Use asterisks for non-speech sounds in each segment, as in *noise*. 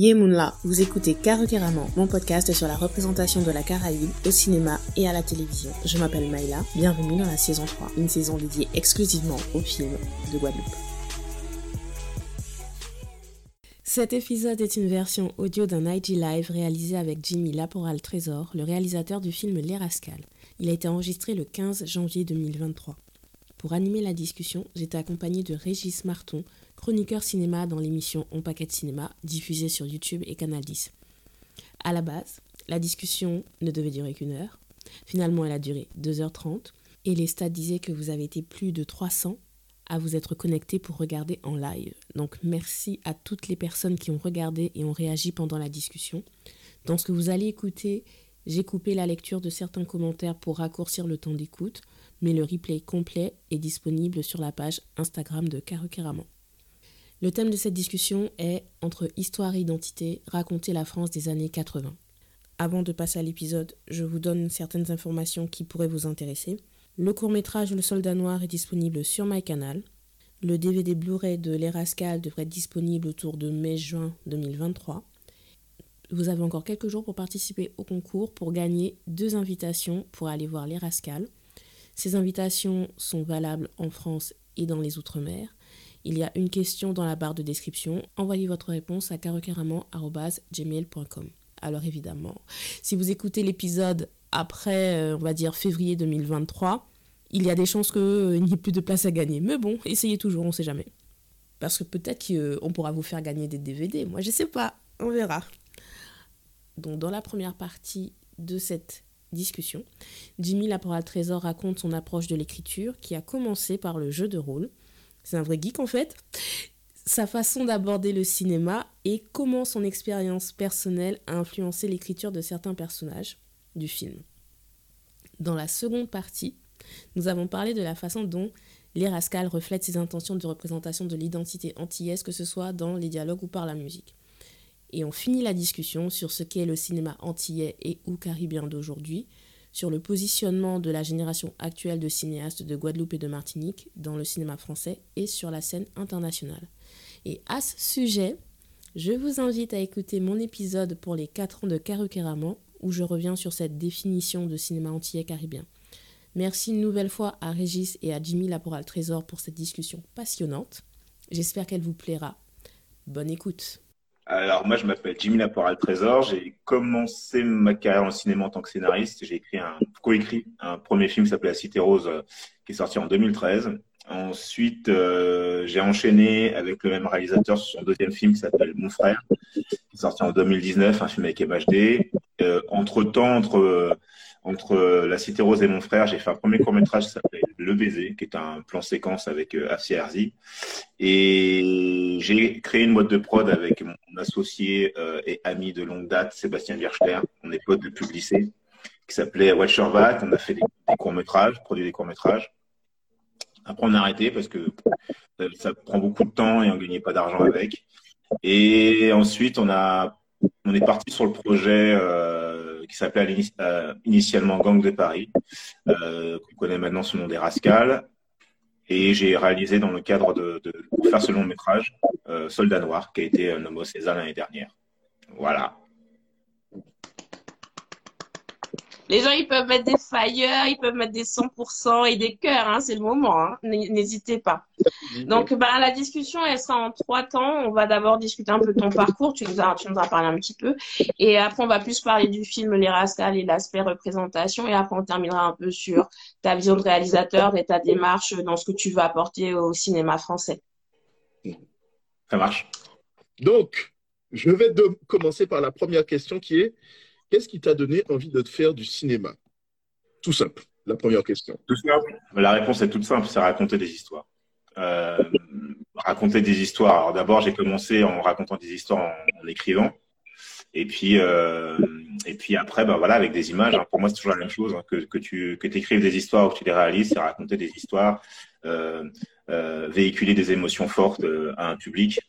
Yemunla, vous écoutez Karukeraman, mon podcast sur la représentation de la Caraïbe au cinéma et à la télévision. Je m'appelle Maïla, bienvenue dans la saison 3, une saison dédiée exclusivement aux films de Guadeloupe. Cet épisode est une version audio d'un IG Live réalisé avec Jimmy Laporal Trésor, le réalisateur du film Les Rascals. Il a été enregistré le 15 janvier 2023. Pour animer la discussion, j'étais accompagnée de Régis Marton, chroniqueur cinéma dans l'émission On Paquet Cinéma, diffusée sur YouTube et Canal 10. À la base, la discussion ne devait durer qu'une heure. Finalement, elle a duré 2h30 et les stats disaient que vous avez été plus de 300 à vous être connectés pour regarder en live. Donc merci à toutes les personnes qui ont regardé et ont réagi pendant la discussion. Dans ce que vous allez écouter, j'ai coupé la lecture de certains commentaires pour raccourcir le temps d'écoute, mais le replay complet est disponible sur la page Instagram de Karukeraman. Le thème de cette discussion est Entre histoire et identité, raconter la France des années 80. Avant de passer à l'épisode, je vous donne certaines informations qui pourraient vous intéresser. Le court-métrage Le Soldat Noir est disponible sur MyCanal. Le DVD Blu-ray de Les Rascals devrait être disponible autour de mai-juin 2023. Vous avez encore quelques jours pour participer au concours pour gagner deux invitations pour aller voir Les Rascals. Ces invitations sont valables en France et dans les Outre-mer. Il y a une question dans la barre de description. Envoyez votre réponse à carocaramon.gmail.com. Alors évidemment, si vous écoutez l'épisode après, euh, on va dire, février 2023, il y a des chances qu'il euh, n'y ait plus de place à gagner. Mais bon, essayez toujours, on ne sait jamais. Parce que peut-être qu'on pourra vous faire gagner des DVD. Moi, je ne sais pas. On verra. Donc, dans la première partie de cette discussion, Jimmy Laporal Trésor raconte son approche de l'écriture qui a commencé par le jeu de rôle c'est un vrai geek en fait, sa façon d'aborder le cinéma et comment son expérience personnelle a influencé l'écriture de certains personnages du film. Dans la seconde partie, nous avons parlé de la façon dont Les Rascals reflètent ses intentions de représentation de l'identité antillaise, que ce soit dans les dialogues ou par la musique. Et on finit la discussion sur ce qu'est le cinéma antillais et ou caribéen d'aujourd'hui, sur le positionnement de la génération actuelle de cinéastes de Guadeloupe et de Martinique dans le cinéma français et sur la scène internationale. Et à ce sujet, je vous invite à écouter mon épisode pour les 4 ans de Karukeraman où je reviens sur cette définition de cinéma antillais caribéen. Merci une nouvelle fois à Régis et à Jimmy Laporal Trésor pour cette discussion passionnante. J'espère qu'elle vous plaira. Bonne écoute. Alors moi, je m'appelle Jimmy Laporal Trésor. J'ai commencé ma carrière en cinéma en tant que scénariste. J'ai écrit un coécrit un premier film qui s'appelait La Cité Rose, euh, qui est sorti en 2013. Ensuite, euh, j'ai enchaîné avec le même réalisateur sur son deuxième film qui s'appelle Mon frère, qui est sorti en 2019, un film avec MHD. Euh, entre temps, entre entre La Cité Rose et Mon frère, j'ai fait un premier court métrage qui s'appelait Le baiser, qui est un plan séquence avec euh. Et j'ai créé une boîte de prod avec mon associé euh, et ami de longue date, Sébastien Virchler. On est potes depuis le lycée, qui s'appelait Watcher. On a fait des, courts métrages, produit des courts métrages. Après, on a arrêté parce que ça prend beaucoup de temps et on gagnait pas d'argent avec. Et ensuite, on a, on est parti sur le projet euh, qui s'appelait euh, initialement Gang de Paris, euh, qu'on connaît maintenant sous le nom des Rascals. Et j'ai réalisé dans le cadre de, de faire ce long métrage euh, Soldat Noir, qui a été nommé César l'année dernière. Voilà. Les gens, ils peuvent mettre des fire, ils peuvent mettre des 100% et des cœurs, hein, c'est le moment, hein. n'hésitez pas. Donc, bah, la discussion, elle sera en trois temps. On va d'abord discuter un peu de ton parcours, tu nous, as, tu parlé un petit peu. Et après, on va plus parler du film Les Rascals et l'aspect représentation. Et après, on terminera un peu sur ta vision de réalisateur et ta démarche dans ce que tu veux apporter au cinéma français. Ça marche. Donc, je vais commencer par la première question qui est Qu'est-ce qui t'a donné envie de te faire du cinéma? Tout simple, la première question. Tout simple. La réponse est toute simple, c'est raconter des histoires. Euh, raconter des histoires. Alors d'abord, j'ai commencé en racontant des histoires en, écrivant. Et puis, euh, et puis après, bah voilà, avec des images. Hein. Pour moi, c'est toujours la même chose. Hein, que, que tu que écrives des histoires ou que tu les réalises, c'est raconter des histoires, euh, véhiculer des émotions fortes à un public.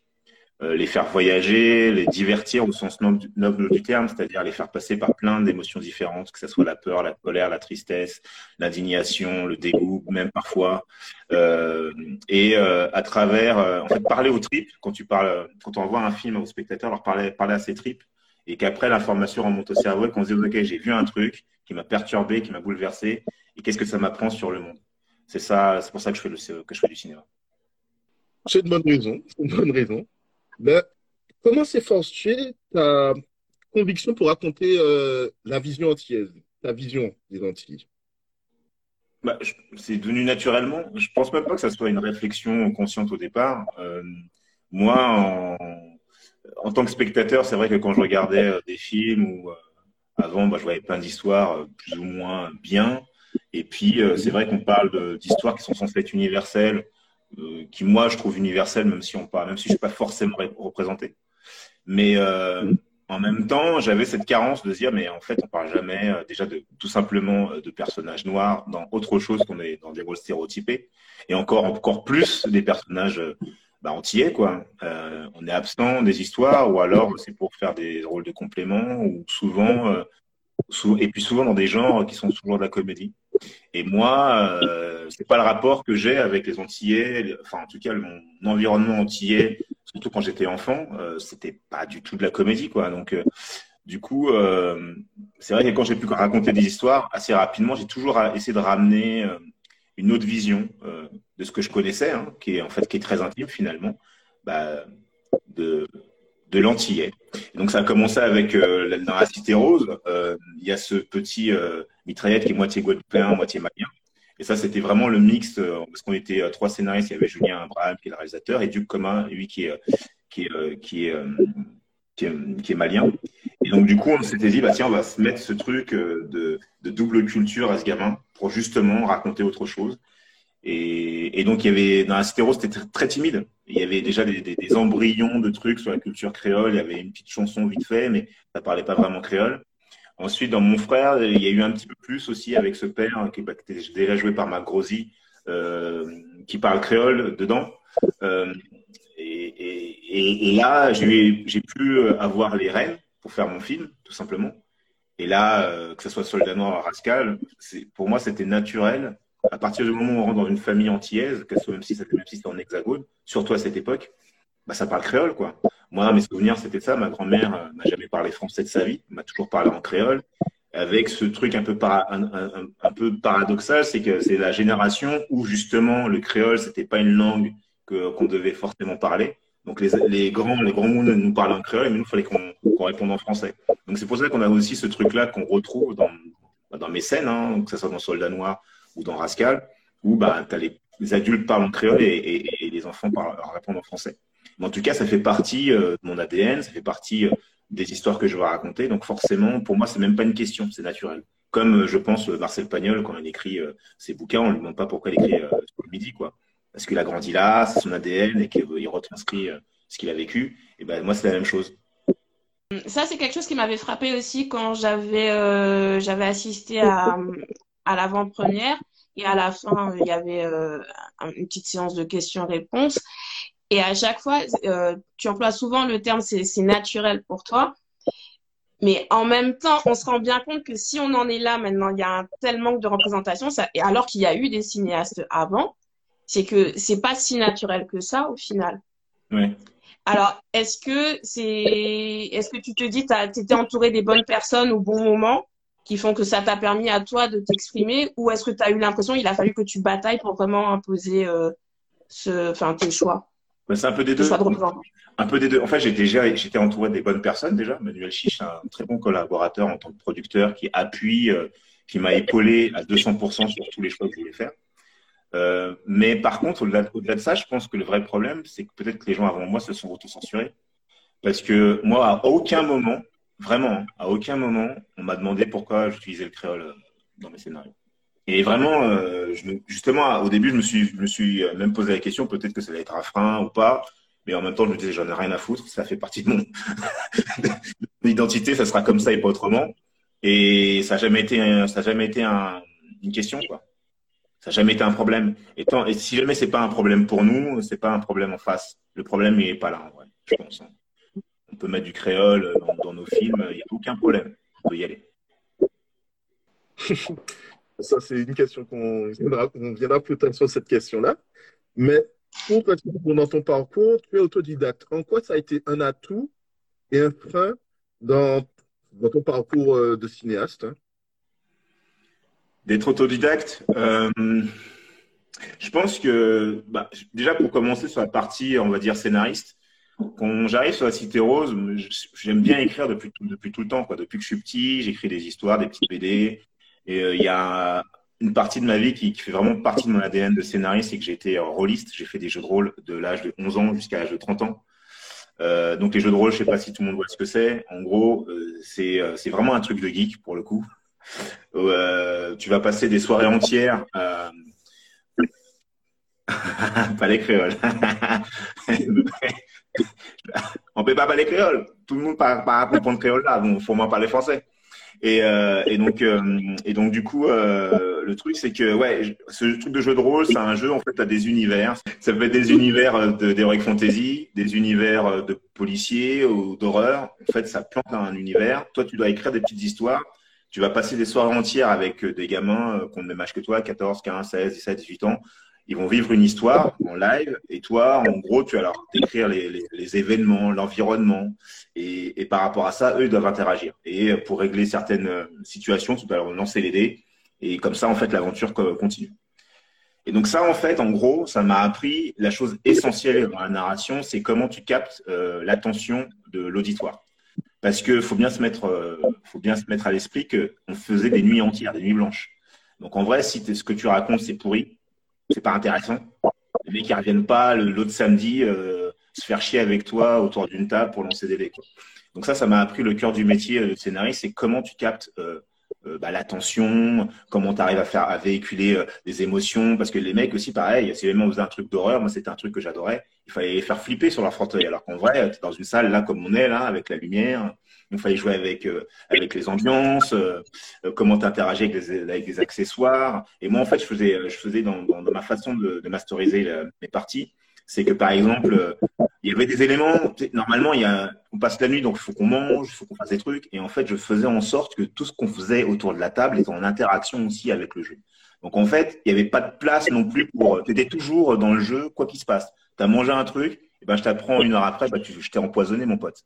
Euh, les faire voyager, les divertir au sens noble du terme, c'est-à-dire les faire passer par plein d'émotions différentes, que ce soit la peur, la colère, la tristesse, l'indignation, le dégoût, même parfois. Euh, et euh, à travers, en fait, parler aux tripes, quand tu parles, quand on envoie un film aux spectateurs, leur parler, parler à ses tripes, et qu'après l'information remonte au cerveau et qu'on se dit, OK, j'ai vu un truc qui m'a perturbé, qui m'a bouleversé, et qu'est-ce que ça m'apprend sur le monde? C'est ça, c'est pour ça que je fais, le, que je fais du cinéma. C'est une bonne raison, c'est une bonne raison. Ben, comment s'efforce-tu ta conviction pour raconter euh, la vision antillaise, ta vision des Antilles? Bah, C'est devenu naturellement. Je pense même pas que ça soit une réflexion consciente au départ. Euh, moi, en, en, tant que spectateur, c'est vrai que quand je regardais euh, des films ou avant, bah, je voyais plein d'histoires plus ou moins bien. Et puis, c'est vrai qu'on parle d'histoires qui sont censées être universelles euh, qui moi je trouve universel, même si on parle, même si je suis pas forcément représenté. Mais euh, en même temps, j'avais cette carence de se dire, mais en fait, on parle jamais euh, déjà de tout simplement de personnages noirs dans autre chose qu'on est dans des rôles stéréotypés, et encore encore plus des personnages bah, antillais quoi. on est absent des histoires, ou alors c'est pour faire des rôles de complément, ou souvent et puis souvent dans des genres qui sont toujours de la comédie. Et moi, euh, c'est pas le rapport que j'ai avec les Antillais, enfin en tout cas mon environnement antillais, surtout quand j'étais enfant, euh, c'était pas du tout de la comédie quoi. Donc euh, du coup, euh, c'est vrai que quand j'ai pu raconter des histoires assez rapidement, j'ai toujours essayé de ramener euh, une autre vision de ce que je connaissais, hein, qui est en fait qui est très intime finalement, bah, de de l'antillais. Donc ça a commencé avec dans la cité rose, il y a ce petit mitraillette qui est moitié guadeloupéen, moitié malien. Et ça, c'était vraiment le mix, euh, parce qu'on était euh, trois scénaristes. Il y avait Julien Abraham, qui est le réalisateur, et Duc Commun, lui, qui est, est, qui est, qui est, malien. Et donc, du coup, on s'était dit, bah, tiens, on va se mettre ce truc de, double culture à ce gamin pour justement raconter autre chose. Et, donc, il y avait, dans rose, c'était très, timide. Il y avait déjà des, des, des, embryons de trucs sur la culture créole. Il y avait une petite chanson vite fait, mais ça parlait pas vraiment créole. Ensuite, dans Mon Frère, il y a eu un petit peu plus aussi avec ce père qui, était déjà joué par Marc Grosy, euh, qui parle créole dedans. Euh, et, là, j'ai pu avoir les rênes pour faire mon film, tout simplement. Et là, euh, que ce soit Soldat Noir ou Rascal, pour moi, c'était naturel à partir du moment où on rentre dans une famille antillaise, même si c'est même si en hexagone, surtout à cette époque, bah, ça parle créole, quoi. Moi, mes souvenirs, c'était ça. Ma grand-mère euh, n'a jamais parlé français de sa vie, m'a toujours parlé en créole, avec ce truc un peu, paradoxal, c'est que c'est la génération où justement le créole, c'était pas une langue qu'on devait forcément parler. Donc les, grands, les grands mondes nous parlent en créole, mais nous, il fallait qu'on, réponde en français. Donc c'est pour ça qu'on a aussi ce truc-là qu'on retrouve dans, dans mes scènes, hein, que ce soit dans Soldat Noir ou dans Rascal, où bah, as les, adultes parlent en créole et, les enfants parlent, répondent en français. En tout cas, ça fait partie euh, de mon ADN, ça fait partie euh, des histoires que je vais raconter. Donc forcément, pour moi, c'est même pas une question, c'est naturel. Comme euh, je pense Marcel Pagnol, quand il écrit ses bouquins, on lui demande pas pourquoi il écrit sur le midi, quoi. Parce qu'il a grandi là, c'est son ADN et qu'il retranscrit ce qu'il a vécu. Et ben moi, c'est la même chose. Ça, c'est quelque chose qui m'avait frappé aussi quand j'avais assisté à, à l'avant-première. Et à la fin, il y avait une petite séance de questions-réponses. Et à chaque fois, euh, tu emploies souvent le terme c'est naturel pour toi. Mais en même temps, on se rend bien compte que si on en est là maintenant, il y a un tel manque de représentation, ça, et alors qu'il y a eu des cinéastes avant, c'est que c'est pas si naturel que ça au final. Alors, est-ce que c'est, est-ce que tu te dis, tu étais entouré des bonnes personnes au bon moment qui font que ça t'a permis à toi de t'exprimer ou est-ce que tu as eu l'impression qu'il a fallu que tu batailles pour vraiment imposer euh, ce, enfin, tes choix? Bah, C'est un peu des deux. un peu des deux. En fait, j'étais, j'étais entouré des bonnes personnes déjà. Manuel Chiche, un très bon collaborateur en tant que producteur qui appuie, euh, qui m'a épaulé à 200% sur tous les choix que je voulais faire. Euh, mais par contre, au-delà, de ça, je pense que le vrai problème, c'est que peut-être que les gens avant moi se sont autocensurés. Parce que moi, à aucun moment, Vraiment, à aucun moment, on m'a demandé pourquoi j'utilisais le créole euh, dans mes scénarios. Et vraiment, euh, justement, au début, je me suis, euh, même posé la question, peut-être que ça va être un frein ou pas. Mais en même temps, je me disais, j'en ai rien à foutre. Ça fait partie de mon *laughs* identité. Ça sera comme ça et pas autrement. Et ça n'a jamais été, ça jamais été un, une question, quoi. Ça n'a jamais été un problème. Et, si jamais c'est pas un problème pour nous, c'est pas un problème en face. Le problème, il est pas là, en vrai. je pense. Hein. On peut mettre du créole dans, nos films, il n'y a aucun problème. On peut y aller. *laughs* Ça, c'est une question qu'on viendra, plus tard sur cette question-là. Mais pour dans ton parcours, tu es autodidacte. En quoi ça a été un atout et un frein dans, dans ton parcours euh, de cinéaste hein? D'être autodidacte euh, Je pense que, bah, déjà pour commencer sur la partie, on va dire, scénariste, quand j'arrive sur la Cité Rose, j'aime bien écrire depuis, depuis tout le temps. Depuis que je suis petit, j'écris des histoires, des petits BD. Et euh, il y a une partie de ma vie qui, fait vraiment partie de mon ADN de scénariste, c'est que j'ai été rôliste. J'ai fait des jeux de rôle de l'âge de 11 ans jusqu'à l'âge de 30 ans. Euh, donc les jeux de rôle, je sais pas si tout le monde voit ce que c'est. En gros, euh, c'est euh, vraiment un truc de geek pour le coup. Euh, tu vas passer des soirées entières. *laughs* Euh... *laughs* pas les créoles. On peut pas parler créole. Tout le monde parle pas comprendre créole là. Bon, faut moins parler français. Et, euh, et donc, euh, et donc du coup, euh, le truc c'est que ouais, ce truc de jeu de rôle, c'est un jeu en fait à des univers. Ça peut être des univers d'heroic fantasy, des univers de policiers ou d'horreur. En fait, ça plante un univers. Toi, tu dois écrire des petites histoires. Tu vas passer des soirées entières avec des gamins qui ont le même âge que toi, 14, 15, 16, 17, 18 ans ils vont vivre une histoire en live et toi, en gros, tu vas leur décrire les, événements, l'environnement et, par rapport à ça, eux ils doivent interagir. Et pour régler certaines situations, tu dois leur lancer les dés et comme ça, en fait, l'aventure continue. Et donc ça, en fait, en gros, ça m'a appris la chose essentielle dans la narration, c'est comment tu captes euh, l'attention de l'auditoire. Parce que faut bien se mettre, euh, faut bien se mettre à l'esprit que on faisait des nuits entières, des nuits blanches. Donc en vrai, si ce que tu racontes c'est pourri, c'est pas intéressant. Les mecs, ils reviennent pas l'autre samedi euh, se faire chier avec toi autour d'une table pour lancer des dés. Donc ça, ça m'a appris le cœur du métier de scénariste, c'est comment tu captes euh, euh, bah, l'attention, comment tu arrives à faire à véhiculer euh, des émotions, parce que les mecs aussi, pareil, si les mecs faisaient un truc d'horreur, moi c'était un truc que j'adorais, il fallait les faire flipper sur leur fauteuil, alors qu'en vrai, tu dans une salle là comme on est là, avec la lumière, il fallait jouer avec euh, avec les ambiances, euh, euh, comment t'interagir avec avec des accessoires. Et moi en fait, je faisais je faisais dans, ma façon de, de masteriser mes parties, c'est que par exemple, il y avait des éléments. Normalement, il y a, on passe la nuit, donc il faut qu'on mange, il faut qu'on fasse des trucs. Et en fait, je faisais en sorte que tout ce qu'on faisait autour de la table était en interaction aussi avec le jeu. Donc en fait, il n'y avait pas de place non plus pour. Tu étais toujours dans le jeu, quoi qu'il se passe. Tu as mangé un truc, et ben je t'apprends une heure après, bah, tu, je t'ai empoisonné, mon pote.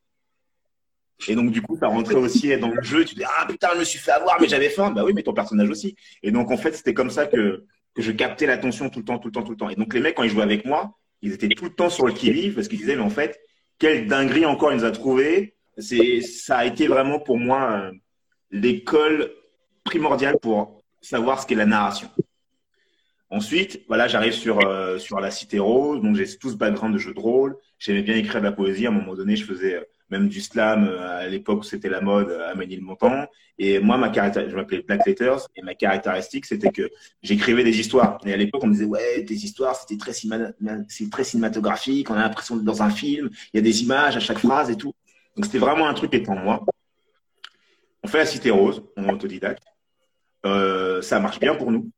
Et donc, du coup, tu as rentré aussi dans le jeu. Tu dis, ah putain, je me suis fait avoir, mais j'avais faim. Bah oui, mais ton personnage aussi. Et donc, en fait, c'était comme ça que, que je captais l'attention tout le temps, tout le temps, tout le temps. Et donc, les mecs, quand ils jouaient avec moi, ils étaient tout le temps sur le qui-vive parce qu'ils disaient, mais en fait, quelle dinguerie encore il nous a trouvé. C'est, ça a été vraiment pour moi euh, l'école primordiale pour savoir ce qu'est la narration. Ensuite, voilà, j'arrive sur euh, sur la Cité Rose, donc j'ai tout ce background de jeu de rôle. J'aimais bien écrire de la poésie. À un moment donné, je faisais euh, même du slam euh, à l'époque où c'était la mode à Ménilmontant. Et moi, ma je m'appelais Black Letters, et ma caractéristique, c'était que j'écrivais des histoires. Et à l'époque, on me disait, ouais, tes histoires, c'était très, très cinématographique, on a l'impression d'être dans un film, il y a des images à chaque phrase et tout. Donc c'était vraiment un truc en moi. On fait la Cité Rose, on est autodidacte. Euh, ça marche bien pour nous,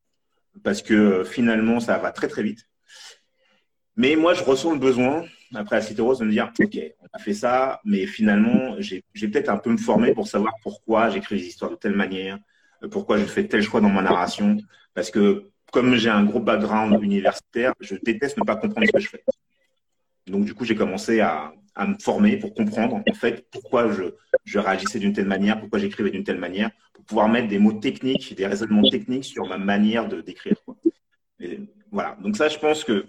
parce que finalement, ça va très très vite. Mais moi, je ressens le besoin après la Cité Rose, de me dire, OK, on a fait ça, mais finalement, j'ai peut-être un peu me former pour savoir pourquoi j'écris les histoires de telle manière, pourquoi je fais tel choix dans ma narration. Parce que comme j'ai un gros background universitaire, je déteste ne pas comprendre ce que je fais. Donc, du coup, j'ai commencé à, à, me former pour comprendre, en fait, pourquoi je, je réagissais d'une telle manière, pourquoi j'écrivais d'une telle manière, pour pouvoir mettre des mots techniques, des raisonnements techniques sur ma manière de d'écrire. Voilà. Donc ça, je pense que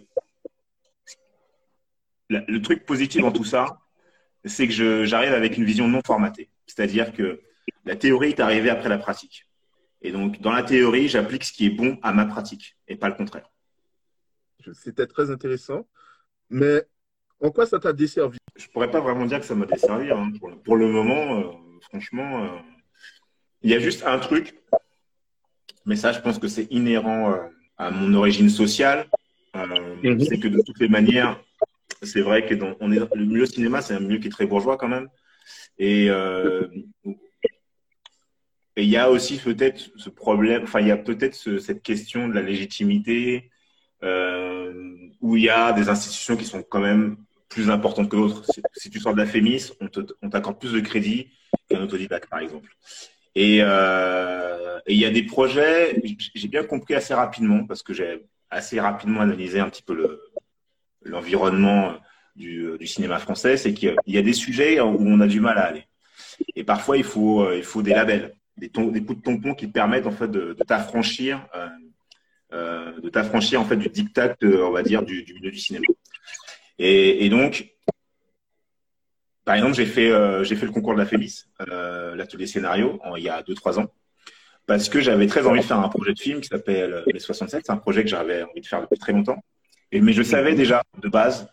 le truc positif dans tout ça, c'est que j'arrive avec une vision non formatée. C'est-à-dire que la théorie est arrivée après la pratique. Et donc, dans la théorie, j'applique ce qui est bon à ma pratique et pas le contraire. C'était très intéressant. Mais en quoi ça t'a desservi? Je pourrais pas vraiment dire que ça m'a desservi. Hein. Pour, le moment, euh, franchement, euh, il y a juste un truc. Mais ça, je pense que c'est inhérent euh, à mon origine sociale. Mhm. C'est que de toutes les manières, c'est vrai que le milieu cinéma, c'est un milieu qui est très bourgeois quand même. Et euh, il y a aussi peut-être ce problème, enfin il y a peut-être cette question de la légitimité euh, où il y a des institutions qui sont quand même plus importantes que d'autres. Si tu sors de la FEMIS, on t'accorde plus de crédit qu'un autodidacte, par exemple. Euh, et il y a des projets, j'ai bien compris assez rapidement, parce que j'ai assez rapidement analysé un petit peu l'environnement du, cinéma français, c'est qu'il y a des sujets où on a du mal à aller. Et parfois, il faut, euh, il faut des labels, des, des coups de tampon qui permettent en fait de, t'affranchir, euh, euh, de t'affranchir en fait du diktat, on va dire, du, du milieu du cinéma. Et, donc, par exemple, j'ai fait, j'ai fait le concours de la FEMIS, euh, l'atelier scénario, il y a 2-3 ans, parce que j'avais très envie de faire un projet de film qui s'appelle Les 67. C'est un projet que j'avais envie de faire depuis très longtemps. Et, mais je savais déjà de base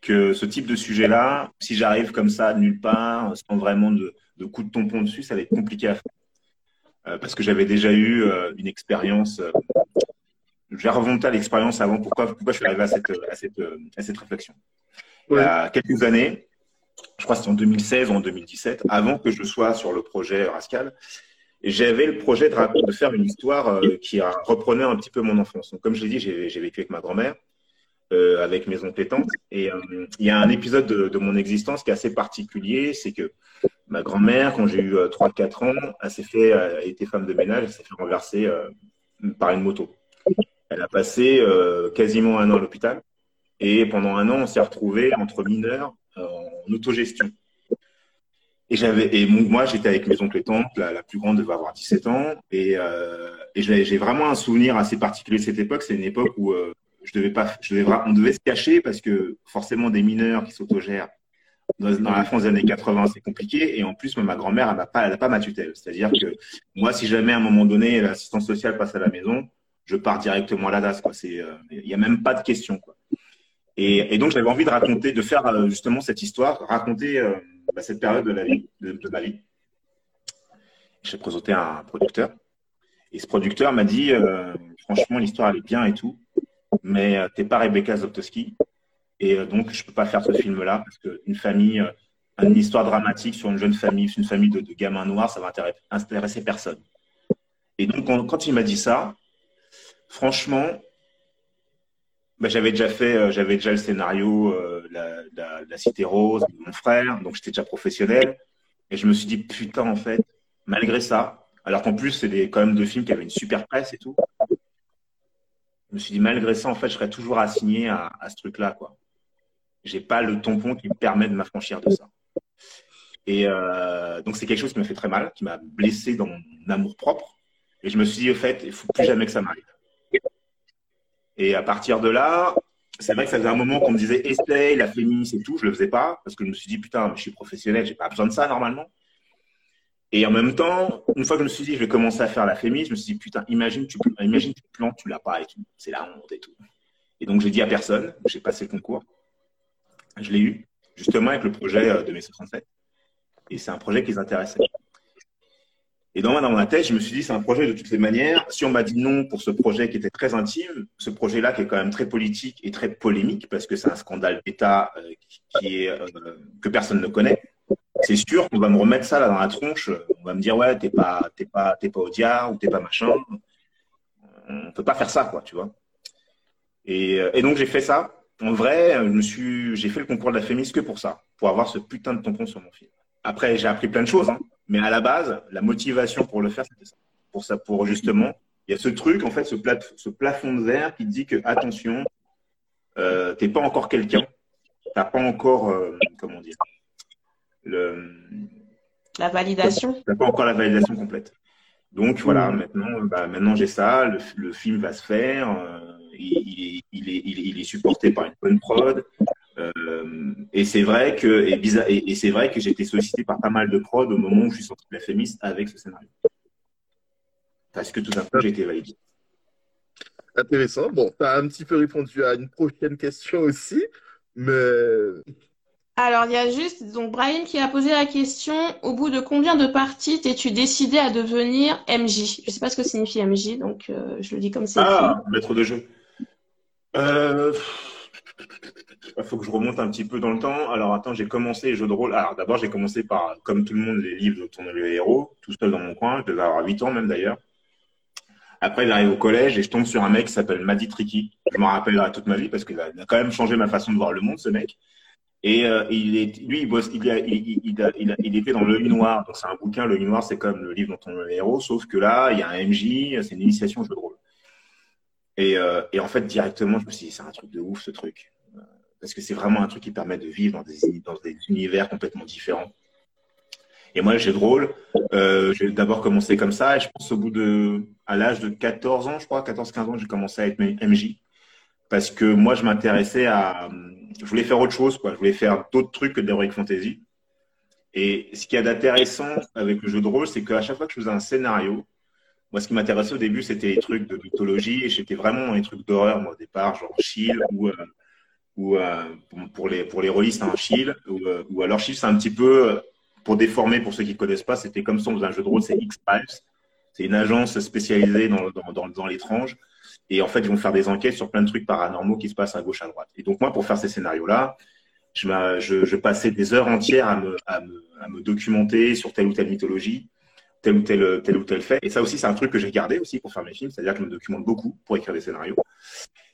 que ce type de sujet-là, si j'arrive comme ça, nulle part, sans vraiment de, de coup de tampon dessus, ça va être compliqué à faire. Euh, parce que j'avais déjà eu euh, une expérience, euh, j'ai remonté à l'expérience avant pourquoi, pourquoi je suis arrivé à cette, à cette, à cette réflexion? Ouais. Il y a quelques années, je crois que c'était en 2016 ou en 2017, avant que je sois sur le projet Rascal. J'avais le projet de, de, faire une histoire euh, qui reprenait un petit peu mon enfance. Donc, comme je l'ai dit, j'ai vécu avec ma grand-mère, euh, avec mes oncles et euh, il y a un épisode de, mon existence qui est assez particulier, c'est que ma grand-mère, quand j'ai eu 3-4 ans, elle s'est fait, elle était femme de ménage, elle s'est fait renverser par une moto. Elle a passé quasiment un an à l'hôpital. Et pendant un an, on s'est retrouvés entre mineurs en autogestion. Et j'avais et moi j'étais avec mes oncles la, plus grande devait avoir 17 ans et, euh, j'ai vraiment un souvenir assez particulier de cette époque. C'est une époque où euh, je devais pas, on devait se cacher parce que forcément des mineurs qui s'autogèrent dans, la France des années 80 c'est compliqué et en plus ma grand-mère elle n'a pas, pas ma tutelle. C'est-à-dire que moi si jamais à un moment donné l'assistance sociale passe à la maison, je pars directement à la DAS euh, il n'y a même pas de question. Et, donc, j'avais envie de raconter, de faire euh, justement cette histoire, raconter euh, bah, cette période de, la vie, de, de ma vie. J'ai présenté un producteur. Et ce producteur m'a dit, euh, franchement, l'histoire, elle est bien et tout, mais euh, t'es pas Rebecca Zoptowski. Et euh, donc, je peux pas faire ce film-là parce qu'une famille, une histoire dramatique sur une jeune famille, une famille de, gamins noirs, ça va intéresser, personne. Et donc, quand, il m'a dit ça, franchement, bah, j'avais déjà fait, euh, j'avais déjà le scénario, euh, la, la, Cité Rose, mon frère, donc j'étais déjà professionnel. Et je me suis dit, putain, en fait, malgré ça, alors qu'en plus, c'est quand même deux films qui avaient une super presse et tout. Je me suis dit, malgré ça, en fait, je serais toujours assigné à, ce truc-là, quoi. J'ai pas le tampon qui me permet de m'affranchir de ça. Et euh, donc, c'est quelque chose qui m'a fait très mal, qui m'a blessé dans mon amour propre. Et je me suis dit, au fait, il faut plus jamais que ça m'arrive. Et à partir de là, c'est vrai que ça faisait un moment qu'on me disait essaye, la féministe et tout. Je le faisais pas parce que je me suis dit putain, je suis professionnel, j'ai pas besoin de ça normalement. Et en même temps, une fois que je me suis dit je vais commencer à faire la féministe, je me suis dit putain, imagine tu imagine tu plantes, tu l'as pas et. C'est la honte et tout. Et donc j'ai dit à personne, j'ai passé le concours. Je l'ai eu justement avec le projet de mes 67. Et c'est un projet qui les intéressait. Et dans, ma tête, je me suis dit, c'est un projet de toutes les manières. Si on m'a dit non pour ce projet qui était très intime, ce projet-là qui est quand même très politique et très polémique, parce que c'est un scandale d'État euh, qui euh, que personne ne connaît, c'est sûr qu'on va me remettre ça là dans la tronche. On va me dire, ouais, t'es pas, t'es pas, t'es pas ou t'es pas machin. On peut pas faire ça, quoi, tu vois. Et, euh, et donc, j'ai fait ça. En vrai, je me suis, j'ai fait le concours de la féministe que pour ça, pour avoir ce putain de tampon sur mon film. Après, j'ai appris plein de choses, hein. Mais à la base, la motivation pour le faire, c'était ça. Pour ça, pour justement, il y a ce truc, en fait, ce, plafond de verre qui dit que, attention, euh, t'es pas encore quelqu'un. T'as pas encore, euh, comment dire, le, la validation. T'as pas encore la validation complète. Donc voilà, mmh. maintenant, bah, maintenant j'ai ça, le, le, film va se faire, euh, il, il, est, il, est, il, est, supporté par une bonne prod. Euh, et c'est vrai que et, bizarre, et, et c'est vrai que j'ai été sollicité par pas mal de prods au moment où je suis sorti de la FEMIS avec ce scénario. Parce que tout simplement, j'ai été validé. Intéressant. Bon, tu as un petit peu répondu à une prochaine question aussi, mais. Alors, il y a juste donc Brian qui a posé la question au bout de combien de parties t'es-tu décidé à devenir MJ Je sais pas ce que signifie MJ, donc euh, je le dis comme c'est. Ah, maître de jeu. Euh, il faut que je remonte un petit peu dans le temps. Alors, attends, j'ai commencé les jeux de rôle. Alors, d'abord, j'ai commencé par, comme tout le monde, les livres de tourner le héros, tout seul dans mon coin. Je devais avoir 8 ans même d'ailleurs. Après, j'arrive au collège et je tombe sur un mec qui s'appelle Madi Tricky. Je m'en rappellerai toute ma vie parce qu'il a, quand même changé ma façon de voir le monde, ce mec. Et euh, il est, lui, il, était dans Le Noir. Donc, c'est un bouquin. Le Noir, c'est comme le livre dont on est le héros, sauf que là, il y a un MJ, c'est une initiation au jeu de rôle. Et, euh, et en fait, directement, je me suis dit, c'est un truc de ouf, ce truc. Parce que c'est vraiment un truc qui permet de vivre dans des, univers complètement différents. Et moi, le jeu de rôle, euh, j'ai d'abord commencé comme ça. Et je pense au bout de, à l'âge de 14 ans, je crois, 14-15 ans, j'ai commencé à être MJ. Parce que moi, je m'intéressais à, je voulais faire autre chose, quoi. Je voulais faire d'autres trucs que de l'heroic fantasy. Et ce qu'il y a d'intéressant avec le jeu de rôle, c'est qu'à chaque fois que je faisais un scénario, moi, ce qui m'intéressait au début, c'était les trucs de mythologie. Et j'étais vraiment dans les trucs d'horreur, moi, au départ, genre Shield ou, euh, euh, pour les pour les rôlistes, un Shield ou, euh, ou alors Shield, c'est un petit peu pour déformer pour ceux qui connaissent pas, c'était comme ça on faisait un jeu de rôle, c'est X-Files. C'est une agence spécialisée dans, dans l'étrange. Et en fait, ils vont faire des enquêtes sur plein de trucs paranormaux qui se passent à gauche, à droite. Et donc, moi, pour faire ces scénarios-là, je, passais des heures entières à me, documenter sur telle ou telle mythologie, tel ou tel, tel ou tel fait. Et ça aussi, c'est un truc que j'ai gardé aussi pour faire mes films, c'est-à-dire que je me documente beaucoup pour écrire des scénarios.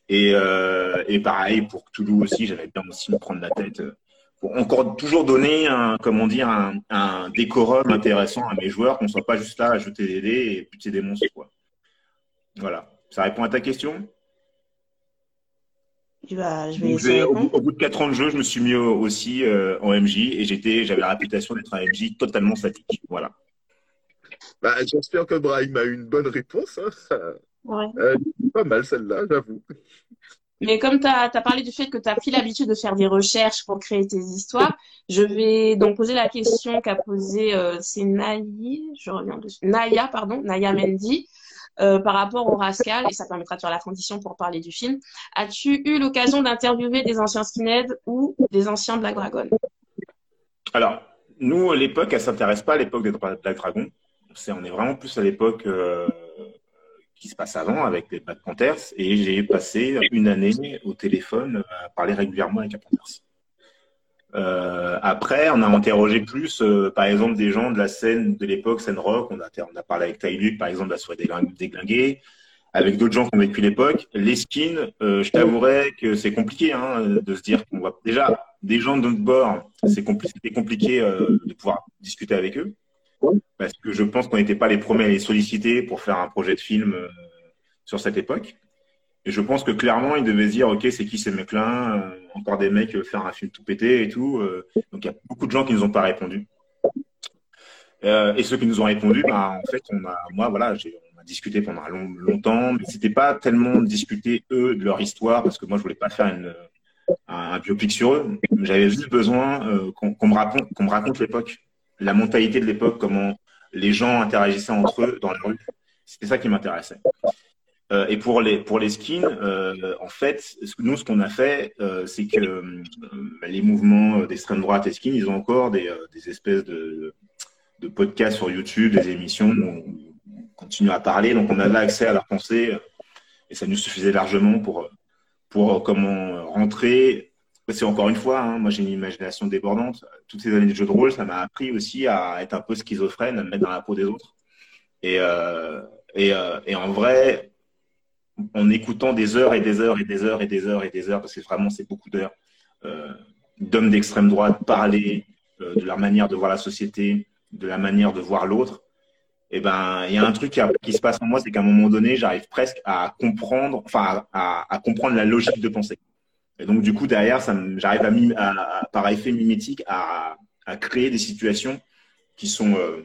Et, euh, pareil, pour Toulouse aussi, j'avais bien aussi me prendre la tête pour encore toujours donner un, comment dire, un décorum intéressant à mes joueurs, qu'on ne soit pas juste là à jeter des dés et buter des monstres. Quoi. Voilà. Ça répond à ta question? Vas, je vais Donc, essayer au, au, bout de 4 ans de jeu, je me suis mis aussi euh, en MJ et j'étais, j'avais la réputation d'être un MJ totalement statique. Voilà. Bah, J'espère que Brahim a eu une bonne réponse. Hein. Ouais. Euh, pas mal celle-là, j'avoue. Mais comme tu as, parlé du fait que tu as pris l'habitude de faire des recherches pour créer tes histoires, je vais donc poser la question qu'a posée euh, c'est Naya, je reviens dessus, Naya, pardon, Naya Mendy. Euh, par rapport au Rascal, et ça permettra de faire la transition pour parler du film. As-tu eu l'occasion d'interviewer des anciens skinheads ou des anciens Black Dragon? Alors, nous, l'époque, elle s'intéresse pas à l'époque des Black Dragon. C'est, on est vraiment plus à l'époque euh, qui se passe avant avec les Black Panthers, et j'ai passé une année au téléphone à parler régulièrement avec les Panthers. Euh, après, on a interrogé plus, euh, par exemple, des gens de la scène de l'époque, scène rock. On a, on a parlé avec Ty par exemple, de la soirée déglinguée, avec d'autres gens qui ont vécu l'époque. Les skins, euh, je t'avouerais que c'est compliqué hein, de se dire qu'on voit déjà des gens de notre bord. C'est compli compliqué euh, de pouvoir discuter avec eux parce que je pense qu'on n'était pas les premiers à les solliciter pour faire un projet de film euh, sur cette époque. Et je pense que clairement, ils devaient se dire, OK, c'est qui ces mecs-là euh, Encore des mecs veulent faire un film tout pété et tout. Euh. donc, il y a beaucoup de gens qui nous ont pas répondu. et ceux qui nous ont répondu, bah, en fait, on a, moi, voilà, on a discuté pendant longtemps, mais c'était pas tellement discuter eux de leur histoire, parce que moi, je voulais pas faire une, un, biopic sur eux. J'avais juste besoin qu'on me raconte, qu'on me raconte l'époque, la mentalité de l'époque, comment les gens interagissaient entre eux dans la rue. C'était ça qui m'intéressait. Euh, et pour les pour les skins, euh, en fait, nous ce qu'on a fait, euh, c'est que les mouvements d'extrême droite et skins, ils ont encore des, des espèces de, de podcasts sur YouTube, des émissions où on continue à parler. Donc on avait accès à leur pensée et ça nous suffisait largement pour pour comment rentrer. C'est encore une fois, hein, moi j'ai une imagination débordante. Toutes ces années de jeu de rôle, ça m'a appris aussi à être un peu schizophrène, à me mettre dans la peau des autres. Et, et en vrai, en écoutant des heures et des heures et des heures et des heures et des heures, parce que vraiment c'est beaucoup d'heures, euh, d'hommes d'extrême droite parler euh, de leur manière de voir la société, de la manière de voir l'autre, et eh ben il y a un truc qui, se passe en moi, c'est qu'à un moment donné, j'arrive presque à comprendre, enfin à, comprendre la logique de pensée. Et donc du coup derrière, j'arrive à, par effet mimétique à, créer des situations qui sont euh,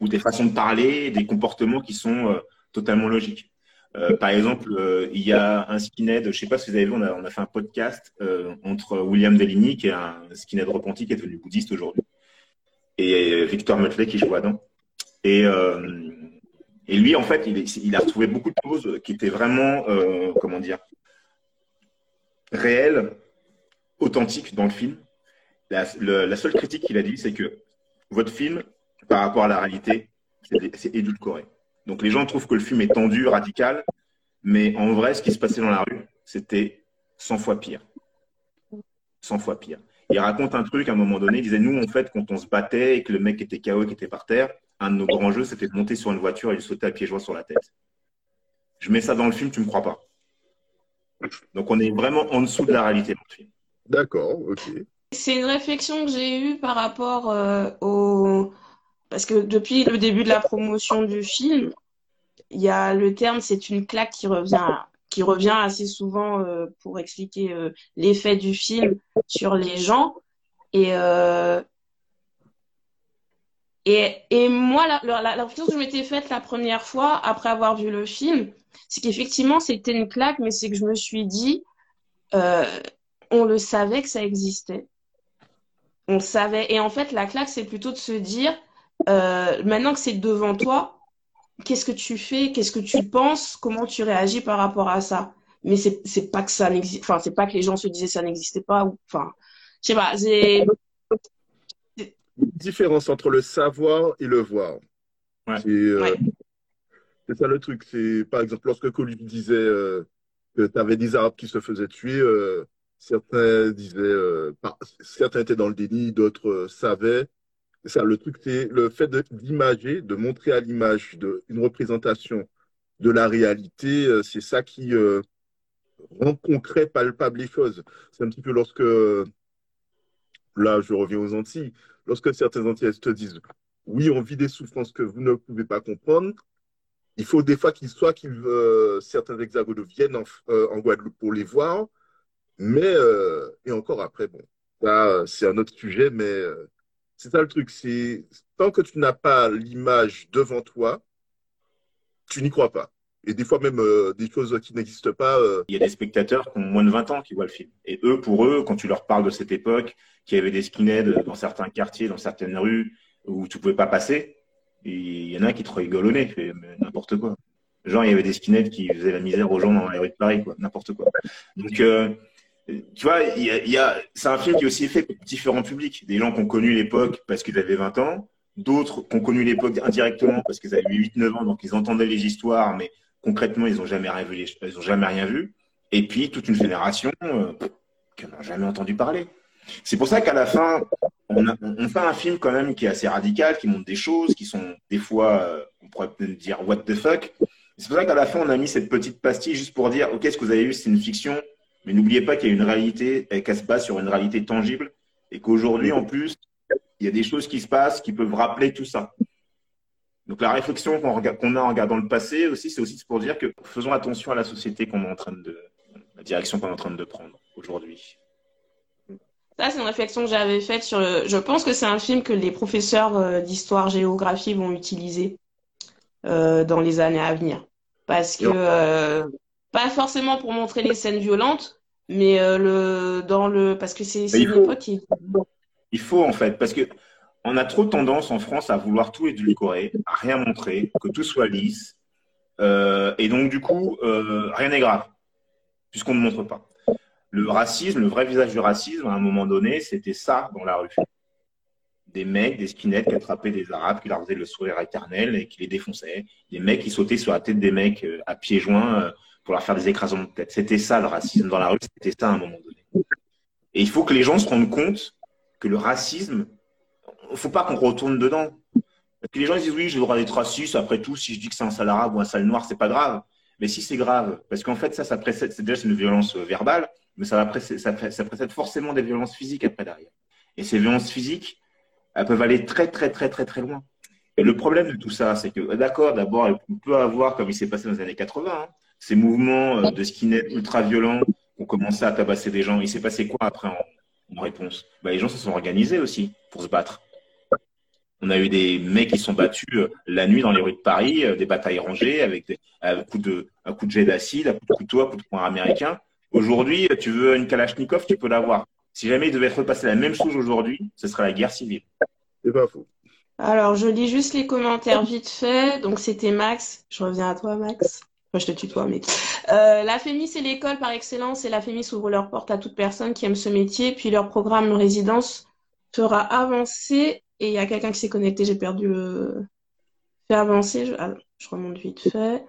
ou des façons de parler, des comportements qui sont totalement logiques. Euh, par exemple, euh, il y a un skinhead, je ne sais pas si vous avez vu, on a, fait un podcast euh, entre William Deligny, qui est un skinhead repenti, qui est devenu bouddhiste aujourd'hui, et Victor Mutley, qui joue dedans. Et, lui, en fait, il, il, a retrouvé beaucoup de choses qui étaient vraiment, comment dire, réelles, authentiques dans le film. La, la seule critique qu'il a dit, c'est que votre film, par rapport à la réalité, c'est édulcoré. Donc les gens trouvent que le film est tendu, radical, mais en vrai, ce qui se passait dans la rue, c'était 100 fois pire. 100 fois pire. Il raconte un truc à un moment donné, il disait, nous, en fait, quand on se battait et que le mec était KO, qui était par terre, un de nos grands jeux, c'était de monter sur une voiture et de sauter à pieds joints sur la tête. Je mets ça dans le film, tu me crois pas. Donc on est vraiment en dessous de la réalité dans le film. D'accord, ok. C'est une réflexion que j'ai eue par rapport euh, au... Parce que depuis le début de la promotion du film, il y a le terme c'est une claque qui revient, qui revient assez souvent euh, pour expliquer euh, l'effet du film sur les gens. Et, euh, et, et moi, la, la, que je m'étais faite la première fois après avoir vu le film, c'est qu'effectivement c'était une claque, mais c'est que je me suis dit, euh, on le savait que ça existait. On savait. Et en fait, la claque, c'est plutôt de se dire, euh, maintenant que c'est devant toi, qu'est-ce que tu fais, qu'est-ce que tu penses, comment tu réagis par rapport à ça? Mais c'est c'est pas que ça n'existe, enfin c'est pas que les gens se disaient ça n'existait pas ou enfin je sais pas, c'est Différence entre le savoir et le voir. Ouais. C'est euh, Ouais. c'est ça le truc. C'est par exemple lorsque Coluche disait euh, que tu avais des Arabes qui se faisaient tuer, euh, certains disaient, euh, par- certains étaient dans le déni, d'autres euh, savaient. Le truc, c'est le fait d'imager, de montrer à l'image une représentation de la réalité. euh, c'est ça qui euh, rend concret, palpable les choses. C'est un petit peu lorsque là, je reviens aux Antilles, lorsque certains Antillais te disent, oui, on vit des souffrances que vous ne pouvez pas comprendre, il faut des fois qu'ils euh, certains hexagones viennent en, en Guadeloupe pour les voir, mais et encore après, bon, ça c'est un autre sujet, mais c'est ça le truc, c'est tant que tu n'as pas l'image devant toi, tu n'y crois pas. Et des fois même euh, des choses qui n'existent pas. euh, Il y a des spectateurs qui ont moins de 20 ans qui voient le film. Et eux, pour eux, quand tu leur parles de cette époque, qu'il y avait des skinheads dans certains quartiers, dans certaines rues où tu pouvais pas passer, il y en a qui te mais n'importe quoi. Genre, il y avait des skinheads qui faisaient la misère aux gens dans les rues de Paris, quoi, n'importe quoi. Donc, euh, tu vois, y a, c'est un film qui est aussi fait pour différents publics. Des gens qui ont connu l'époque parce qu'ils avaient 20 ans, d'autres qui ont connu l'époque indirectement parce qu'ils avaient 8-9 ans, donc ils entendaient les histoires, mais concrètement, ils n'ont jamais rien vu, jamais rien vu. Et puis, toute une génération euh, qui n'en a jamais entendu parler. C'est pour ça qu'à la fin, on, fait un film quand même qui est assez radical, qui montre des choses qui sont des fois, euh, on pourrait dire what the fuck. C'est pour ça qu'à la fin, on a mis cette petite pastille juste pour dire, ok, ce que vous avez vu, c'est une fiction, mais n'oubliez pas qu'il y a une réalité et qu'elle se base sur une réalité tangible et qu'aujourd'hui, en plus, il y a des choses qui se passent qui peuvent rappeler tout ça. Donc la réflexion qu'on a en regardant le passé aussi, c'est aussi pour dire que faisons attention à la société qu'on est en train de, la direction qu'on est en train de prendre aujourd'hui. Ça, c'est une réflexion que j'avais faite sur le... Je pense que c'est un film que les professeurs euh, d'histoire-géographie vont utiliser euh, dans les années à venir. Parce que, euh, pas forcément pour montrer les scènes violentes, mais euh, le, dans le... Parce que c'est il faut. qui... Il faut en fait, parce que on a trop tendance en France à vouloir tout édulcorer, à rien montrer, que tout soit lisse, Euh, et donc du coup, euh, rien n'est grave, puisqu'on ne montre pas. Le racisme, le vrai visage du racisme, à un moment donné, c'était ça dans la rue. Des mecs, des skinheads qui attrapaient des arabes, qui leur faisaient le sourire éternel et qui les défonçaient. Des mecs qui sautaient sur la tête des mecs euh, à pieds joints euh, pour leur faire des écrasements de tête. C'était ça le racisme dans la rue, c'était ça à un moment donné. Et il faut que les gens se rendent compte que le racisme, il faut pas qu'on retourne dedans. Parce que les gens ils disent oui, j'ai le droit d'être raciste, après tout, si je dis que c'est un sale arabe ou un sale noir, c'est pas grave. Mais si c'est grave, parce qu'en fait, ça, ça précède, c'est déjà une violence euh, verbale, mais ça, précède, ça, pré- ça précède forcément des violences physiques après derrière. Et ces violences physiques, elles peuvent aller très, très, très, très, très loin. Et le problème de tout ça, c'est que, d'accord, d'abord, on peut avoir, comme il s'est passé dans les années 80, hein, ces mouvements euh, de skinhead ultra violents ont commencé à tabasser des gens. Il s'est passé quoi après en, réponse? Bah, Les gens se sont organisés aussi pour se battre. On a eu des mecs qui sont battus euh, la nuit dans les rues de Paris, euh, des batailles rangées avec à coup de, un coup de jet d'acide, un coup de couteau, un coup de poing américain. Aujourd'hui, tu veux une Kalachnikov, tu peux l'avoir. Si jamais il devait être repassé la même chose aujourd'hui, ce serait la guerre civile. C'est pas faux. Alors, je lis juste les commentaires vite fait. Donc, c'était Max. Je reviens à toi, Max. Enfin, je te tutoie, mais... Euh, la FEMI, c'est l'école par excellence et la FEMI s'ouvre leurs portes à toute personne qui aime ce métier. Puis leur programme de résidence fera avancer. Et il y a quelqu'un qui s'est connecté, j'ai perdu le... Fait avancer. Je, ah, je remonte vite fait.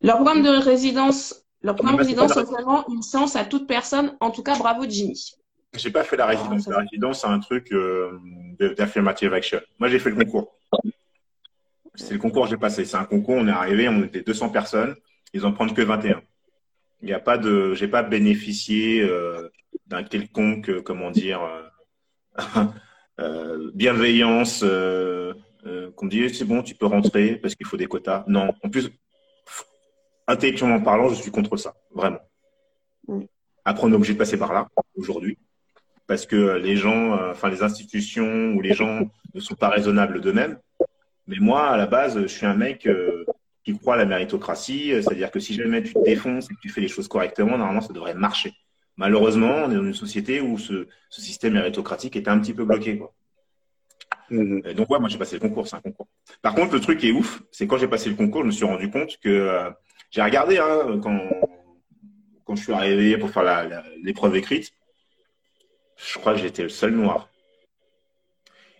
Leur programme de résidence, leur de résidence offre vraiment une chance à toute personne. En tout cas, bravo Jimmy. J'ai pas fait la résidence. La résidence, c'est un truc euh, d'affirmative action. Moi, j'ai fait le concours. C'est le concours que j'ai passé. C'est un concours, on est arrivé, on était 200 personnes. Ils en prennent que 21. Il n'y a pas de, j'ai pas bénéficié euh, d'un quelconque, comment dire, *laughs* bienveillance, qu'on me dit c'est bon, tu peux rentrer parce qu'il faut des quotas. Non, en plus, intellectuellement parlant, je suis contre ça, vraiment. Après, on est obligé de passer par là aujourd'hui parce que les gens, enfin les institutions ou les gens ne sont pas raisonnables d'eux-mêmes. Mais moi, à la base, je suis un mec euh, qui croit à la méritocratie. C'est-à-dire que si jamais tu te défonces et que tu fais les choses correctement, normalement, ça devrait marcher. Malheureusement, on est dans une société où ce, système méritocratique est un petit peu bloqué. Mmh. Donc, ouais, moi, j'ai passé le concours, c'est un concours. Par contre, le truc qui est ouf, c'est quand j'ai passé le concours, je me suis rendu compte que euh, j'ai regardé hein, quand, quand je suis arrivé pour faire l'épreuve écrite. Je crois que j'étais le seul noir.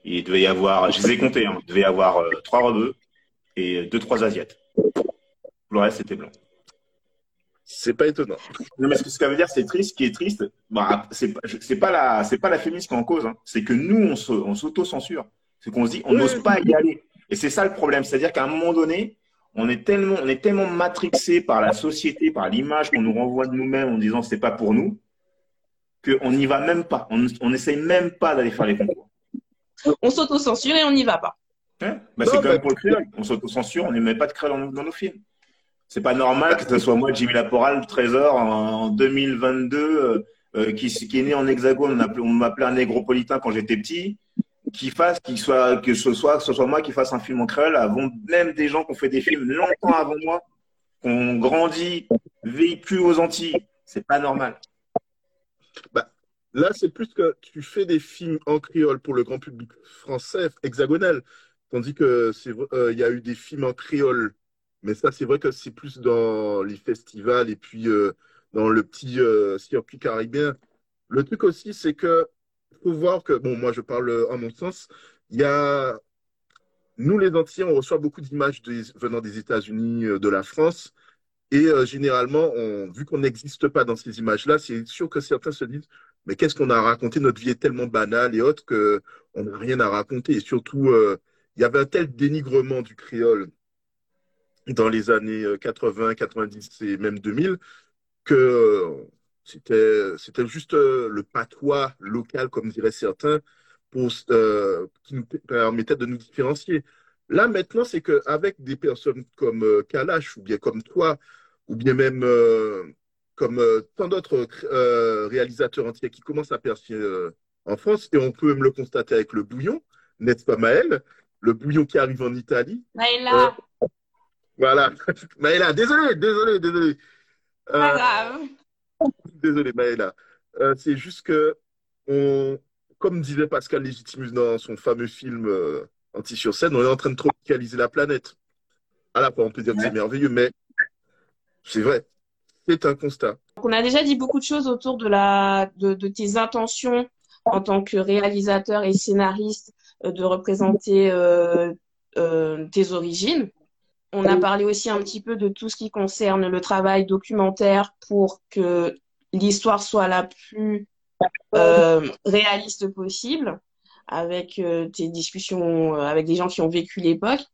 Il devait y avoir, je les ai comptés, hein, il devait y avoir euh, trois rebeux et deux, trois asiates. Le reste, c'était blanc. C'est pas étonnant. Non, mais ce que ça veut dire, c'est triste. Ce qui est triste, bah, c'est pas la, c'est pas la féminisme qui est en cause. Hein. C'est que nous, on s'auto-censure. C'est qu'on se dit, on n'ose pas y aller. Et c'est ça le problème. C'est-à-dire qu'à un moment donné, on est tellement, on est tellement matrixé par la société, par l'image qu'on nous renvoie de nous-mêmes en disant c'est pas pour nous, qu'on n'y va même pas. On n'essaye même pas d'aller faire les concours on s'auto-censure et on n'y va pas. Hein? Bah, c'est comme pour le créole. On s'auto-censure, on ne met pas de créole dans, nos films. C'est pas normal que ce soit moi, Jimmy Laporal, Trésor, en, 2022, euh, euh, qui, est né en hexagone. On, m'appelait un négropolitain quand j'étais petit. Qui fasse, soit, que ce soit, ce soit moi qui fasse un film en créole, avant même des gens qui ont fait des films longtemps avant moi, qui ont grandi, vécu aux Antilles. C'est pas normal. Bah, Là, c'est plus que tu fais des films en créole pour le grand public français, hexagonal. Tandis que euh, il y a eu des films en créole. Mais ça, c'est vrai que c'est plus dans les festivals et puis euh, dans le petit euh, circuit caribéen. Le truc aussi, c'est que faut voir que, bon, moi, je parle en mon sens, il y a. Nous, les Antillais, on reçoit beaucoup d'images venant des États-Unis, de la France. Et généralement, on, vu qu'on n'existe pas dans ces images-là, c'est sûr que certains se disent mais qu'est-ce qu'on a raconté? Notre vie est tellement banale et autre qu'on n'a rien à raconter. Et surtout, euh, il y avait un tel dénigrement du créole dans les années 80, euh, 90 et même 2000 que euh, c'était, c'était juste le patois local, comme diraient certains, pour, qui nous permettait de nous différencier. Là, maintenant, c'est qu'avec des personnes comme Kalash ou bien comme toi, ou bien même comme euh, tant d'autres euh, réalisateurs entiers qui commencent à percer euh, en France, et on peut même le constater avec le bouillon, n'est-ce pas Maël Le bouillon qui arrive en Italie. Maëla Voilà. *laughs* Maëla, désolé, désolé, désolé. Pas grave. Désolé, Maëla. C'est juste que, on, comme disait Pascal Légitimus dans son fameux film Anti sur scène, on est en train de tropicaliser la planète. À la fois, on peut dire que c'est merveilleux, mais c'est vrai c'est un constat. On a déjà dit beaucoup de choses autour de, la, de, tes intentions en tant que réalisateur et scénariste euh, de représenter euh, euh, tes origines. On a parlé aussi un petit peu de tout ce qui concerne le travail documentaire pour que l'histoire soit la plus réaliste possible avec tes discussions avec des gens qui ont vécu l'époque.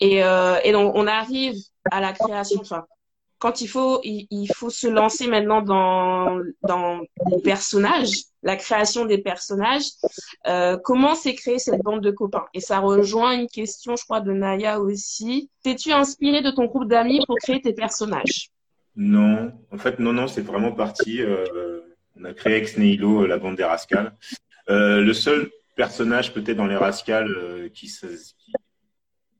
Et, et donc, on arrive à la création, enfin, quand il faut, il, faut se lancer maintenant dans, dans les personnages, la création des personnages. Euh, comment s'est créée cette bande de copains? Et ça rejoint une question, je crois, de Naya aussi. T'es-tu inspiré de ton groupe d'amis pour créer tes personnages? Non, en fait, non, non, c'est vraiment parti. Euh, on a créé Ex Nihilo, euh, la bande des Rascals. le seul personnage peut-être dans les Rascals qui,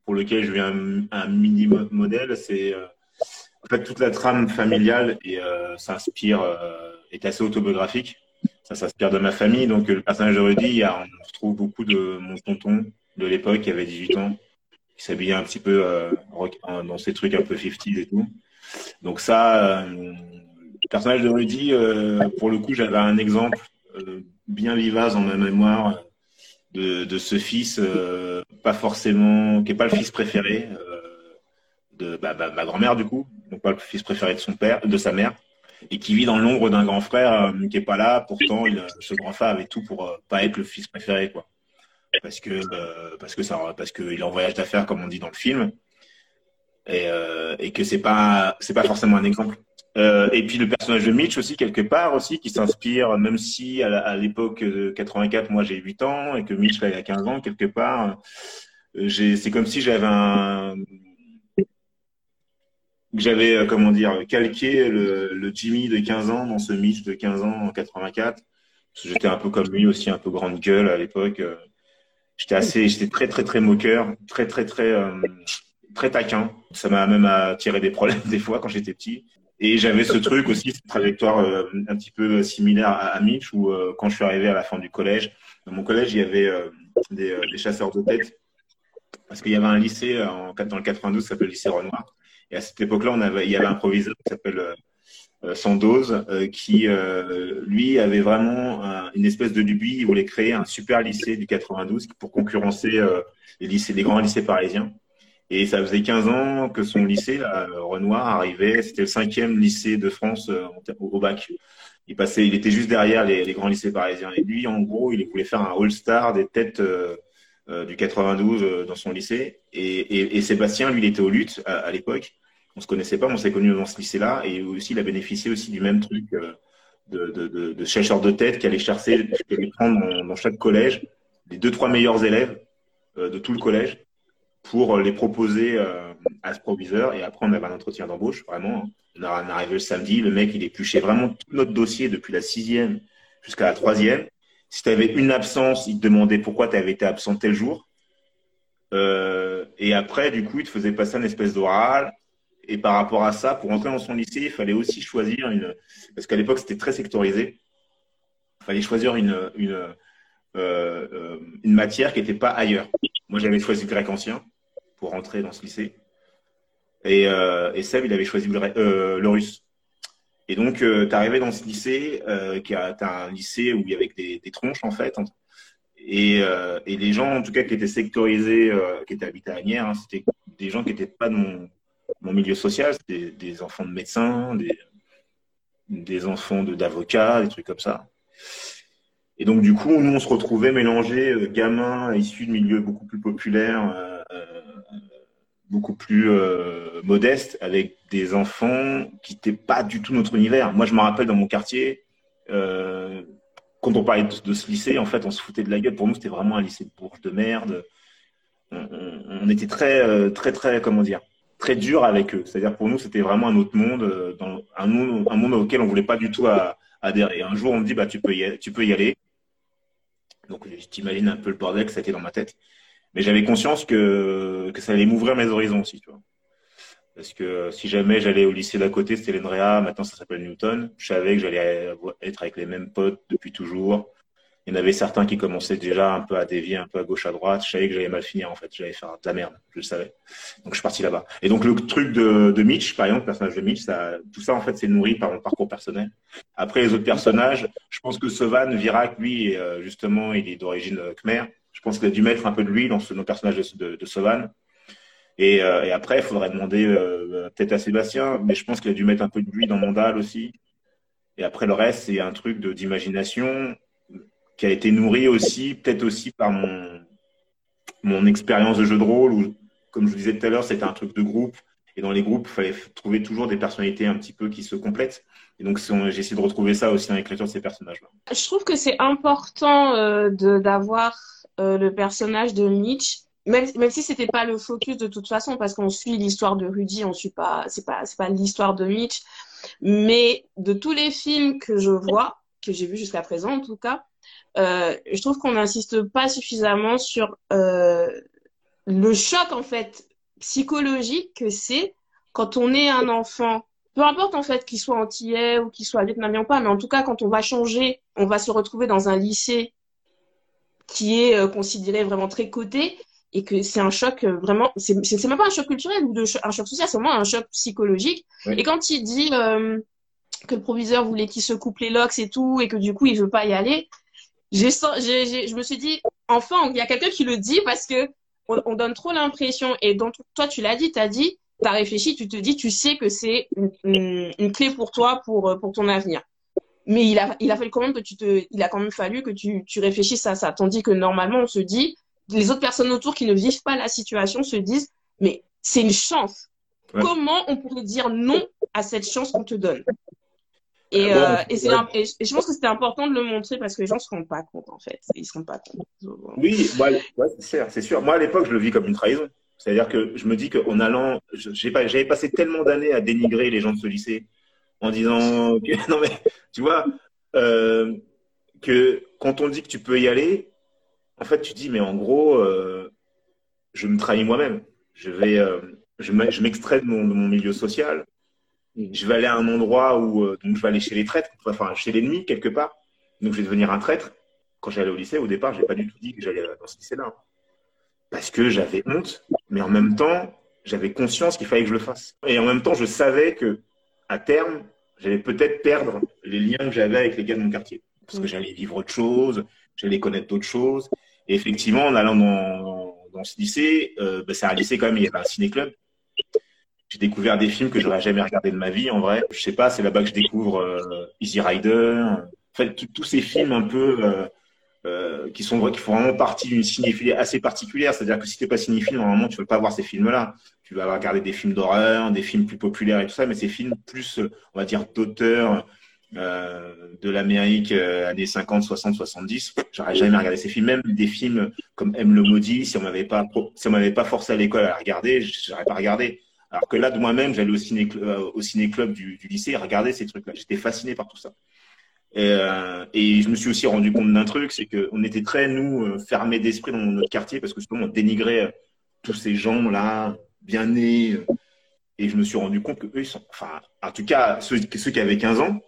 pour lequel je vais un, un mini modèle, c'est en fait, toute la trame familiale et euh, s'inspire euh, est assez autobiographique. Ça s'inspire de ma famille. Donc, le personnage de Rudy, on retrouve beaucoup de mon tonton de l'époque qui avait 18 ans, qui s'habillait un petit peu euh, dans ces trucs un peu 50s et tout. Donc ça, le personnage de Rudy, pour le coup, j'avais un exemple bien vivace dans ma mémoire de, ce fils, pas forcément, qui n'est pas le fils préféré de bah, bah, ma grand-mère du coup, donc pas le fils préféré de son père, de sa mère, et qui vit dans l'ombre d'un grand frère euh, qui est pas là. Pourtant, il, ce grand frère avait tout pour euh, pas être le fils préféré, quoi. Parce que euh, parce que qu'il est en voyage d'affaires comme on dit dans le film, et, et que c'est pas c'est pas forcément un exemple. Euh, et puis le personnage de Mitch aussi, quelque part aussi, qui s'inspire, même si à l'époque de 84, moi j'ai 8 ans, et que Mitch là, il a 15 ans, quelque part, euh, c'est comme si j'avais un... J'avais, euh, comment dire, calqué le, le, Jimmy de 15 ans dans ce Mitch de 15 ans en 84. J'étais un peu comme lui aussi, un peu grande gueule à l'époque. J'étais assez, j'étais très, très, très moqueur, très, très, très, très taquin. Ça m'a même attiré des problèmes *laughs* des fois quand j'étais petit. Et j'avais ce truc aussi, cette trajectoire euh, un petit peu similaire à, à Mitch, où euh, quand je suis arrivé à la fin du collège, dans mon collège, il y avait euh, des, chasseurs de tête, parce qu'il y avait un lycée dans le 92 qui s'appelle le lycée Renoir. Et à cette époque-là, il y avait un proviseur qui s'appelle Sandoz, qui, lui, avait vraiment une espèce de lubie. Il voulait créer un super lycée du 92 pour concurrencer les lycées, les grands lycées parisiens. Et ça faisait 15 ans que son lycée, Renoir, arrivait. C'était le cinquième lycée de France euh, au bac. Il passait, il était juste derrière les, grands lycées parisiens. Et lui, en gros, il voulait faire un All-Star des têtes euh, euh du 92 euh, dans son lycée. Et, Sébastien, lui, il était au lutte à l'époque. On se connaissait pas, mais on s'est connus dans ce lycée-là. Et aussi, il a bénéficié aussi du même truc de, de, de, de chercheurs de tête qui allait chercher, qui allait prendre dans, chaque collège les deux, trois meilleurs élèves de tout le collège pour les proposer euh, à ce proviseur. Et après, on avait un entretien d'embauche, vraiment. On est arrivé le samedi, le mec, il épluchait vraiment tout notre dossier depuis la sixième jusqu'à la troisième. Si tu avais une absence, il te demandait pourquoi tu avais été absent tel jour. Euh, et après, du coup, il te faisait passer un espèce d'oral. Et par rapport à ça, pour entrer dans son lycée, il fallait aussi choisir une. Parce qu'à l'époque, c'était très sectorisé. Il fallait choisir une, une, euh, euh matière qui n'était pas ailleurs. Moi, j'avais choisi le grec ancien pour rentrer dans ce lycée. Et, euh, Seb, il avait choisi le, euh, russe. Et donc, tu arrivé dans ce lycée, qui a un lycée où il y avait des, tronches, en fait. Et, et, les gens, en tout cas, qui étaient sectorisés, qui étaient habités à Agnières, hein, c'était des gens qui n'étaient pas de mon, mon, milieu social. C'était des enfants de médecins, des, enfants d'avocats, des trucs comme ça. Et donc, du coup, nous, on se retrouvait mélangés, gamins issus de milieux beaucoup plus populaires, beaucoup plus euh, modeste avec des enfants qui n'étaient pas du tout notre univers. Moi, je me rappelle dans mon quartier, euh, quand on parlait de, ce lycée, en fait, on se foutait de la gueule. Pour nous, c'était vraiment un lycée de bourge de merde. On, était très, euh, très, très, comment dire, très dur avec eux. C'est-à-dire pour nous, c'était vraiment un autre monde, euh, dans un monde, auquel on voulait pas du tout à, adhérer. Un jour, on me dit, bah, tu peux y aller. Tu peux y. Donc, t'imagines un peu le bordel que ça a été dans ma tête. Mais j'avais conscience que, que ça allait m'ouvrir mes horizons aussi, tu vois. Parce que si jamais j'allais au lycée d'à côté, c'était l'ENREA, maintenant ça s'appelle Newton, je savais que j'allais être avec les mêmes potes depuis toujours. Il y en avait certains qui commençaient déjà un peu à dévier, un peu à gauche, à droite. Je savais que j'allais mal finir, en fait. J'allais faire de la merde. Je le savais. Donc, je suis parti là-bas. Et donc, le truc de, Mitch, par exemple, le personnage de Mitch, tout ça, en fait, c'est nourri par mon parcours personnel. Après, les autres personnages, je pense que Sovan, Virac, lui, euh, justement, il est d'origine khmer. Je pense qu'il a dû mettre un peu de lui dans ce, nos personnages de, de, Sovan. Et, euh, et, après, il faudrait demander euh, peut-être à Sébastien, mais je pense qu'il a dû mettre un peu de lui dans Mandal aussi. Et après, le reste, c'est un truc d'imagination qui a été nourri aussi, peut-être aussi par mon, mon expérience de jeu de rôle, où, comme je vous disais tout à l'heure, c'était un truc de groupe. Et dans les groupes, il fallait trouver toujours des personnalités un petit peu qui se complètent. Et donc, j'ai essayé de retrouver ça aussi dans l'écriture de ces personnages-là. Je trouve que c'est important euh, d'avoir euh, le personnage de Mitch, même, même si c'était pas le focus de toute façon, parce qu'on suit l'histoire de Rudy, on suit pas, pas, pas l'histoire de Mitch, mais de tous les films que je vois, que j'ai vus jusqu'à présent en tout cas, euh, je trouve qu'on n'insiste pas suffisamment sur euh, le choc en fait psychologique que c'est quand on est un enfant, peu importe en fait qu'il soit antillais ou qu'il soit vietnamien ou pas, mais en tout cas quand on va changer, on va se retrouver dans un lycée qui est euh, considéré vraiment très coté et que c'est un choc vraiment, c'est même pas un choc culturel ou de, un choc social, c'est vraiment un choc psychologique. Oui. Et quand il dit que le proviseur voulait qu'il se coupe les locks et tout et que du coup il veut pas y aller, j'ai, je me suis dit, enfin, il y a quelqu'un qui le dit parce que on, on donne trop l'impression et donc toi tu l'as dit, tu as dit, tu as réfléchi, tu te dis, tu sais que c'est une, une, une, clé pour toi pour pour ton avenir mais il a, il a fallu quand même que tu te, il a quand même fallu que tu, tu réfléchisses à ça. Tandis que normalement, on se dit, les autres personnes autour qui ne vivent pas la situation se disent, mais c'est une chance. comment on pourrait dire non à cette chance qu'on te donne? Et, Ah euh, je- et je pense que c'était important de le montrer parce que les gens se rendent pas compte en fait. Ils se rendent pas compte. Oui, moi, ouais, c'est sûr. Moi, à l'époque, je le vis comme une trahison. C'est-à-dire que je me dis qu'en allant, j'avais passé tellement d'années à dénigrer les gens de ce lycée en disant que, *laughs* non mais, tu vois, euh, que quand on dit que tu peux y aller, en fait, tu dis, mais en gros, euh, je me trahis moi-même. Je vais, euh, je m'e- je m'extrais de mon, de mon milieu social. Je vais aller à un endroit où, euh, donc je vais aller chez les traîtres, enfin chez l'ennemi quelque part. Donc je vais devenir un traître. Quand j'allais au lycée, au départ, j'ai pas du tout dit que j'allais dans ce lycée-là. Parce que j'avais honte, mais en même temps, j'avais conscience qu'il fallait que je le fasse. Et en même temps, je savais que, à terme, j'allais peut-être perdre les liens que j'avais avec les gars de mon quartier. Parce que j'allais vivre autre chose, j'allais connaître d'autres choses. Et effectivement, en allant dans, dans ce lycée, euh, bah, c'est un lycée quand même, il y avait un ciné-club. J'ai découvert des films que j'aurais jamais regardé de ma vie, en vrai. Je sais pas, c'est là-bas que je découvre euh, Easy Rider. En fait, tous- ces films un peu euh, euh, qui sont qui font vraiment partie d'une cinéphilie assez particulière. C'est-à-dire que si t'es pas cinéphile, normalement, tu veux pas voir ces films-là. Tu vas regarder des films d'horreur, des films plus populaires et tout ça, mais ces films plus, on va dire, d'auteurs euh, de l'Amérique euh, années 50, 60, 70. J'aurais jamais regardé ces films, même des films comme M le maudit. Si on m'avait pas, si pas forcé à l'école à regarder, j'aurais pas regardé. Alors que là, de moi-même, j'allais au ciné, euh, au ciné-club du, du lycée et regarder ces trucs-là. J'étais fasciné par tout ça. Et, euh, et je me suis aussi rendu compte d'un truc, c'est qu'on était très, nous, euh, fermés d'esprit dans notre quartier parce que justement, on dénigrait tous ces gens-là, bien nés. Et je me suis rendu compte que eux, enfin, en tout cas, ceux, qui avaient 15 ans,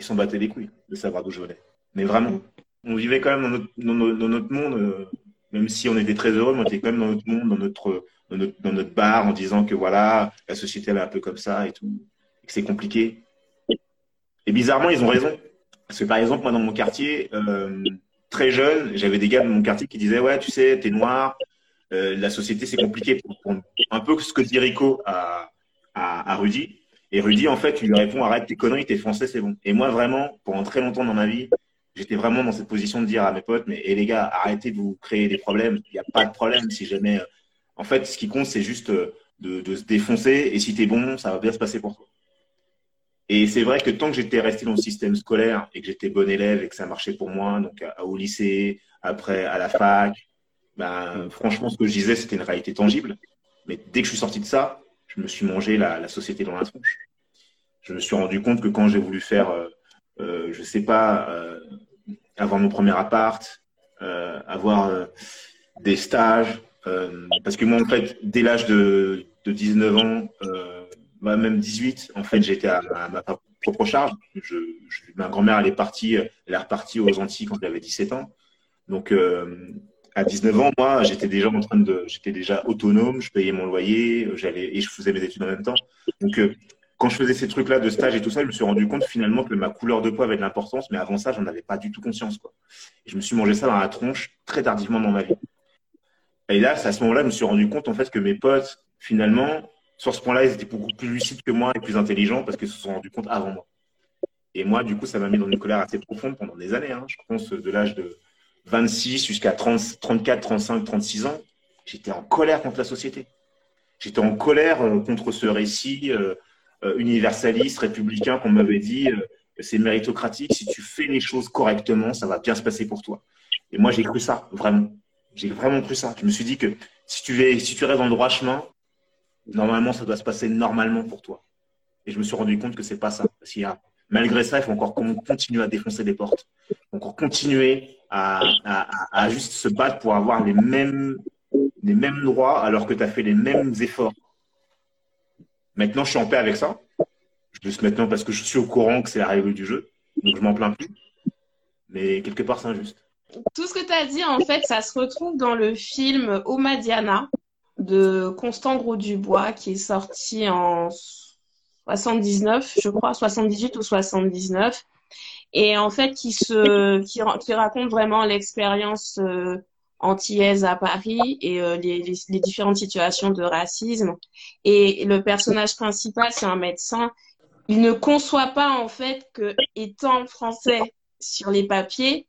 ils s'en battaient les couilles de savoir d'où je venais. Mais vraiment, on vivait quand même dans notre, monde, même si on était très heureux, mais on était quand même dans notre monde, dans notre, dans notre, bar, en disant que voilà, la société elle est un peu comme ça et tout, et que c'est compliqué. Et bizarrement, ils ont raison. Parce que par exemple, moi, dans mon quartier, euh, très jeune, j'avais des gars de mon quartier qui disaient Ouais, tu sais, t'es noir, euh, la société, c'est compliqué. Un peu ce que dit Rico à, à, Rudy. Et Rudy, en fait, il lui répond Arrête tes conneries, t'es français, c'est bon. Et moi, vraiment, pendant très longtemps dans ma vie, j'étais vraiment dans cette position de dire à mes potes Mais et les gars, arrêtez de vous créer des problèmes. Il n'y a pas de problème si jamais. En fait, ce qui compte, c'est juste euh, de, se défoncer. Et si t'es bon, ça va bien se passer pour toi. Et c'est vrai que tant que j'étais resté dans le système scolaire et que j'étais bon élève et que ça marchait pour moi, donc à- au lycée, après à la fac, ben, franchement, ce que je disais, c'était une réalité tangible. Mais dès que je suis sorti de ça, je me suis mangé la, société dans la tronche. Je me suis rendu compte que quand j'ai voulu faire, euh, euh, je sais pas, euh, avoir mon premier appart, euh, avoir des stages, euh, parce que moi, en fait, dès l'âge de, de 19 ans, euh, bah, même 18, en fait, j'étais à, ma propre charge. Ma grand-mère, elle est partie, elle est repartie aux Antilles quand j'avais 17 ans. Donc, euh, à 19 ans, moi, j'étais déjà en train de, j'étais déjà autonome, je payais mon loyer, j'allais et je faisais mes études en même temps. Donc, euh, quand je faisais ces trucs-là de stage et tout ça, je me suis rendu compte finalement que ma couleur de peau avait de l'importance, mais avant ça, j'en avais pas du tout conscience. Et je me suis mangé ça dans la tronche très tardivement dans ma vie. Et là, à ce moment-là, je me suis rendu compte en fait que mes potes, finalement, sur ce point-là, ils étaient beaucoup plus lucides que moi et plus intelligents parce qu'ils se sont rendus compte avant moi. Et moi, du coup, ça m'a mis dans une colère assez profonde pendant des années. hein. Je pense de l'âge de 26 jusqu'à 30 34, 35, 36 ans, j'étais en colère contre la société. J'étais en colère euh, contre ce récit euh, euh, universaliste, républicain qu'on m'avait dit, c'est méritocratique, si tu fais les choses correctement, ça va bien se passer pour toi. Et moi, j'ai cru ça, vraiment. J'ai vraiment cru ça. Je me suis dit que si tu, es, si tu restes dans le droit chemin, normalement, ça doit se passer normalement pour toi. Et je me suis rendu compte que c'est pas ça. Malgré ça, il faut encore qu'on continue à défoncer des portes. Il faut encore continuer à, juste se battre pour avoir les mêmes, les mêmes droits alors que tu as fait les mêmes efforts. Maintenant, je suis en paix avec ça. Je le maintenant parce que je suis au courant que c'est la règle du jeu. Donc, je m'en plains plus. Mais quelque part, c'est injuste. Tout ce que tu as dit, en fait, ça se retrouve dans le film Omadiana de Constant Gros-Dubois qui est sorti en 79, je crois, 78 ou 79. Et en fait, qui, se, qui, raconte vraiment l'expérience euh, antillaise à Paris et euh, les, les différentes situations de racisme. Et le personnage principal, c'est un médecin. Il ne conçoit pas, en fait, que étant français sur les papiers,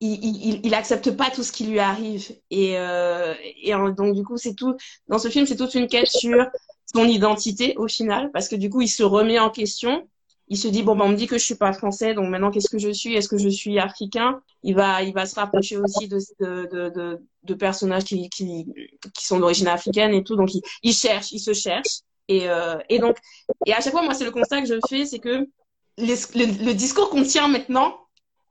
il, il, il accepte pas tout ce qui lui arrive. Et, euh, et donc du coup c'est tout dans ce film c'est toute une quête sur son identité au final, parce que du coup, il se remet en question. Il se dit bon ben on me dit que je suis pas français, donc maintenant qu'est-ce que je suis? Est-ce que je suis africain? Il va il va se rapprocher aussi de de, de, de, personnages qui, qui, qui sont d'origine africaine et tout, donc il, il cherche, il se cherche. Et, euh, et donc et à chaque fois moi c'est le constat que je fais, c'est que le, le discours qu'on tient maintenant,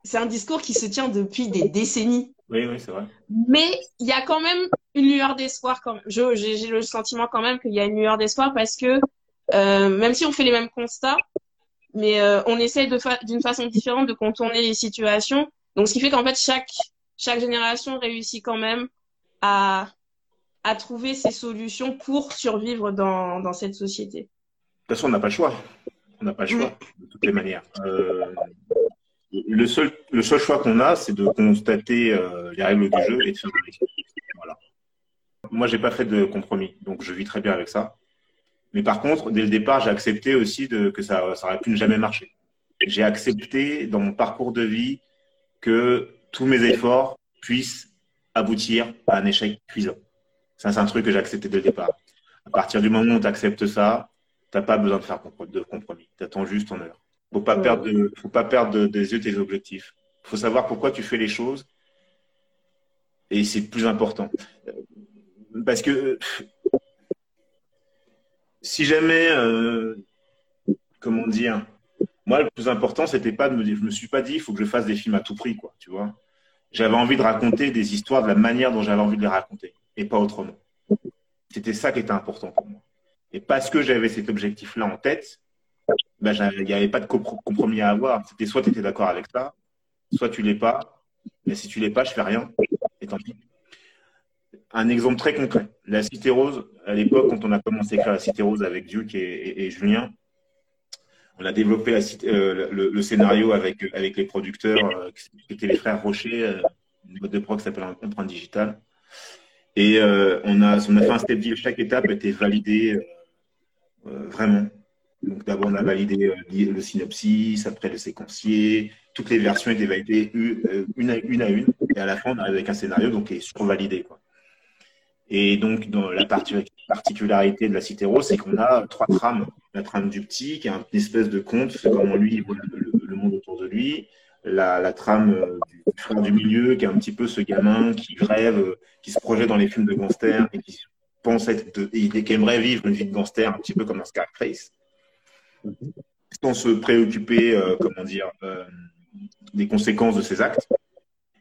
c'est un discours qui se tient depuis des décennies. Oui, oui, c'est vrai. Mais il y a quand même une lueur d'espoir. Quand j'ai le sentiment quand même qu'il y a une lueur d'espoir parce que euh, même si on fait les mêmes constats, mais euh, on essaie d'une façon différente de contourner les situations. Donc, ce qui fait qu'en fait, chaque, chaque génération réussit quand même à, à trouver ses solutions pour survivre dans, dans cette société. De toute façon, on n'a pas le choix. On n'a pas le choix, mm. de toutes les manières. Euh, le seul, le seul choix qu'on a, c'est de constater euh, les règles du jeu et de faire Voilà. Moi, j'ai pas fait de compromis, donc je vis très bien avec ça. Mais par contre, dès le départ, j'ai accepté aussi de, que ça, ça aurait pu ne jamais marcher. J'ai accepté dans mon parcours de vie que tous mes efforts puissent aboutir à un échec cuisant. Ça, c'est un truc que j'ai accepté dès départ. À partir du moment où tu acceptes ça, tu n'as pas besoin de faire de compromis. Tu attends juste ton heure. Faut pas perdre, faut pas perdre des yeux tes objectifs. Faut savoir pourquoi tu fais les choses. Et c'est plus important. Parce que si jamais, euh, comment dire, moi le plus important c'était pas de me dire, je me suis pas dit, il faut que je fasse des films à tout prix, quoi. Tu vois. J'avais envie de raconter des histoires de la manière dont j'avais envie de les raconter et pas autrement. C'était ça qui était important pour moi. Et parce que j'avais cet objectif-là en tête, ben, il n'y avait pas de compromis à avoir. C'était soit tu étais d'accord avec ça, soit tu l'es pas. Mais si tu l'es pas, je fais rien. Et tant pis. Un exemple très concret. La Cité Rose, à l'époque, quand on a commencé à écrire la Cité Rose avec Duke et, Julien, on a développé euh, le, scénario avec, avec les producteurs, euh, qui étaient les frères Rocher, euh, une boîte de pro qui s'appelle Empreinte Digital. Et on, a, on a fait un step deal. Chaque étape était validée vraiment. Donc d'abord on a validé euh, le synopsis, après le séquencier, toutes les versions étaient validées euh, une à une, et à la fin on arrive avec un scénario donc qui est survalidé. Quoi. Et donc dans la particularité de la Cité Rose, c'est qu'on a trois trames. La trame du petit, qui est une espèce de conte, comment lui voit le, monde autour de lui. La, trame euh, du frère du milieu, qui est un petit peu ce gamin qui rêve, qui se projette dans les films de gangsters et qui pense être de, et qui aimerait vivre une vie de gangster un petit peu comme un Scarface sans se préoccuper, euh, comment dire, euh, des conséquences de ses actes.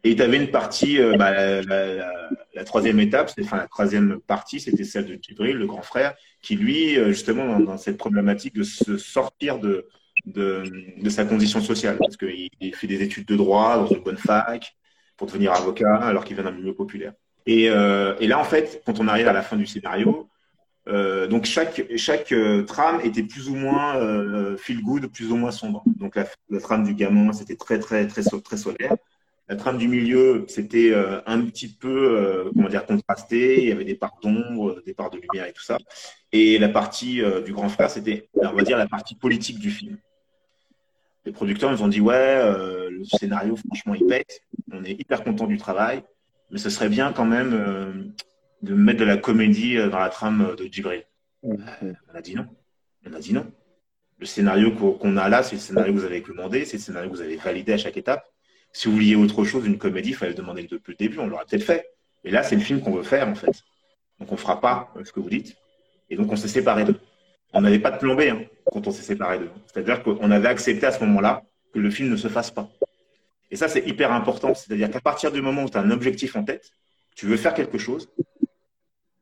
Et tu avais une partie, euh, bah, la, troisième étape, enfin la troisième partie, c'était celle de Djibril, le grand frère, qui lui, justement, dans, cette problématique de se sortir de, de, sa condition sociale, parce qu'il fait des études de droit dans une bonne fac pour devenir avocat, alors qu'il vient d'un milieu populaire. Et, et, là, en fait, quand on arrive à la fin du scénario, euh, donc chaque chaque euh, trame était plus ou moins euh, feel good, plus ou moins sombre. Donc la, trame du gamin c'était très très très très solaire. La trame du milieu c'était un petit peu comment dire contrasté. Il y avait des parts d'ombre, des parts de lumière et tout ça. Et la partie du grand frère c'était on va dire la partie politique du film. Les producteurs nous ont dit ouais le scénario franchement il pète. On est hyper content du travail, mais ce serait bien quand même de mettre de la comédie euh, dans la trame de Djibril. On a dit non. On a dit non. Le scénario qu'on a là, c'est le scénario que vous avez commandé, c'est le scénario que vous avez validé à chaque étape. Si vous vouliez autre chose, une comédie, il fallait le demander depuis le début, on l'aurait peut-être fait. Et là, c'est le film qu'on veut faire, en fait. Donc, on ne fera pas euh, ce que vous dites. Et donc, on s'est séparés d'eux. On n'avait pas de plan B hein, quand on s'est séparés d'eux. C'est-à-dire qu'on avait accepté à ce moment-là que le film ne se fasse pas. Et ça, c'est hyper important. C'est-à-dire qu'à partir du moment où tu as un objectif en tête, tu veux faire quelque chose,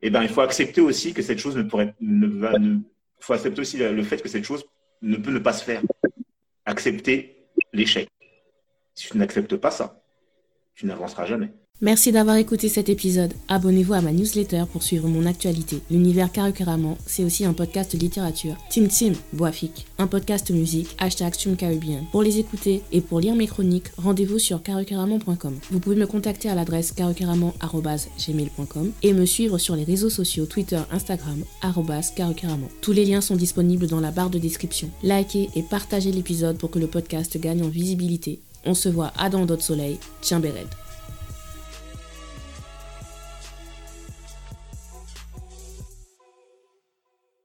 eh ben, il faut accepter aussi que cette chose ne pourrait, faut accepter aussi le fait que cette chose ne peut ne pas se faire. Accepter l'échec. Si tu n'acceptes pas ça, tu n'avanceras jamais. Merci d'avoir écouté cet épisode. Abonnez-vous à ma newsletter pour suivre mon actualité. L'univers Carrément, c'est aussi un podcast littérature. Tim Tim, Boafik, un podcast musique, hashtag Caribbean. Pour les écouter et pour lire mes chroniques, rendez-vous sur carrément.com. Vous pouvez me contacter à l'adresse carrément.gmail.com et me suivre sur les réseaux sociaux Twitter, Instagram, carrément. Tous les liens sont disponibles dans la barre de description. Likez et partagez l'épisode pour que le podcast gagne en visibilité. On se voit à dans d'autres soleils. Tiens Béred.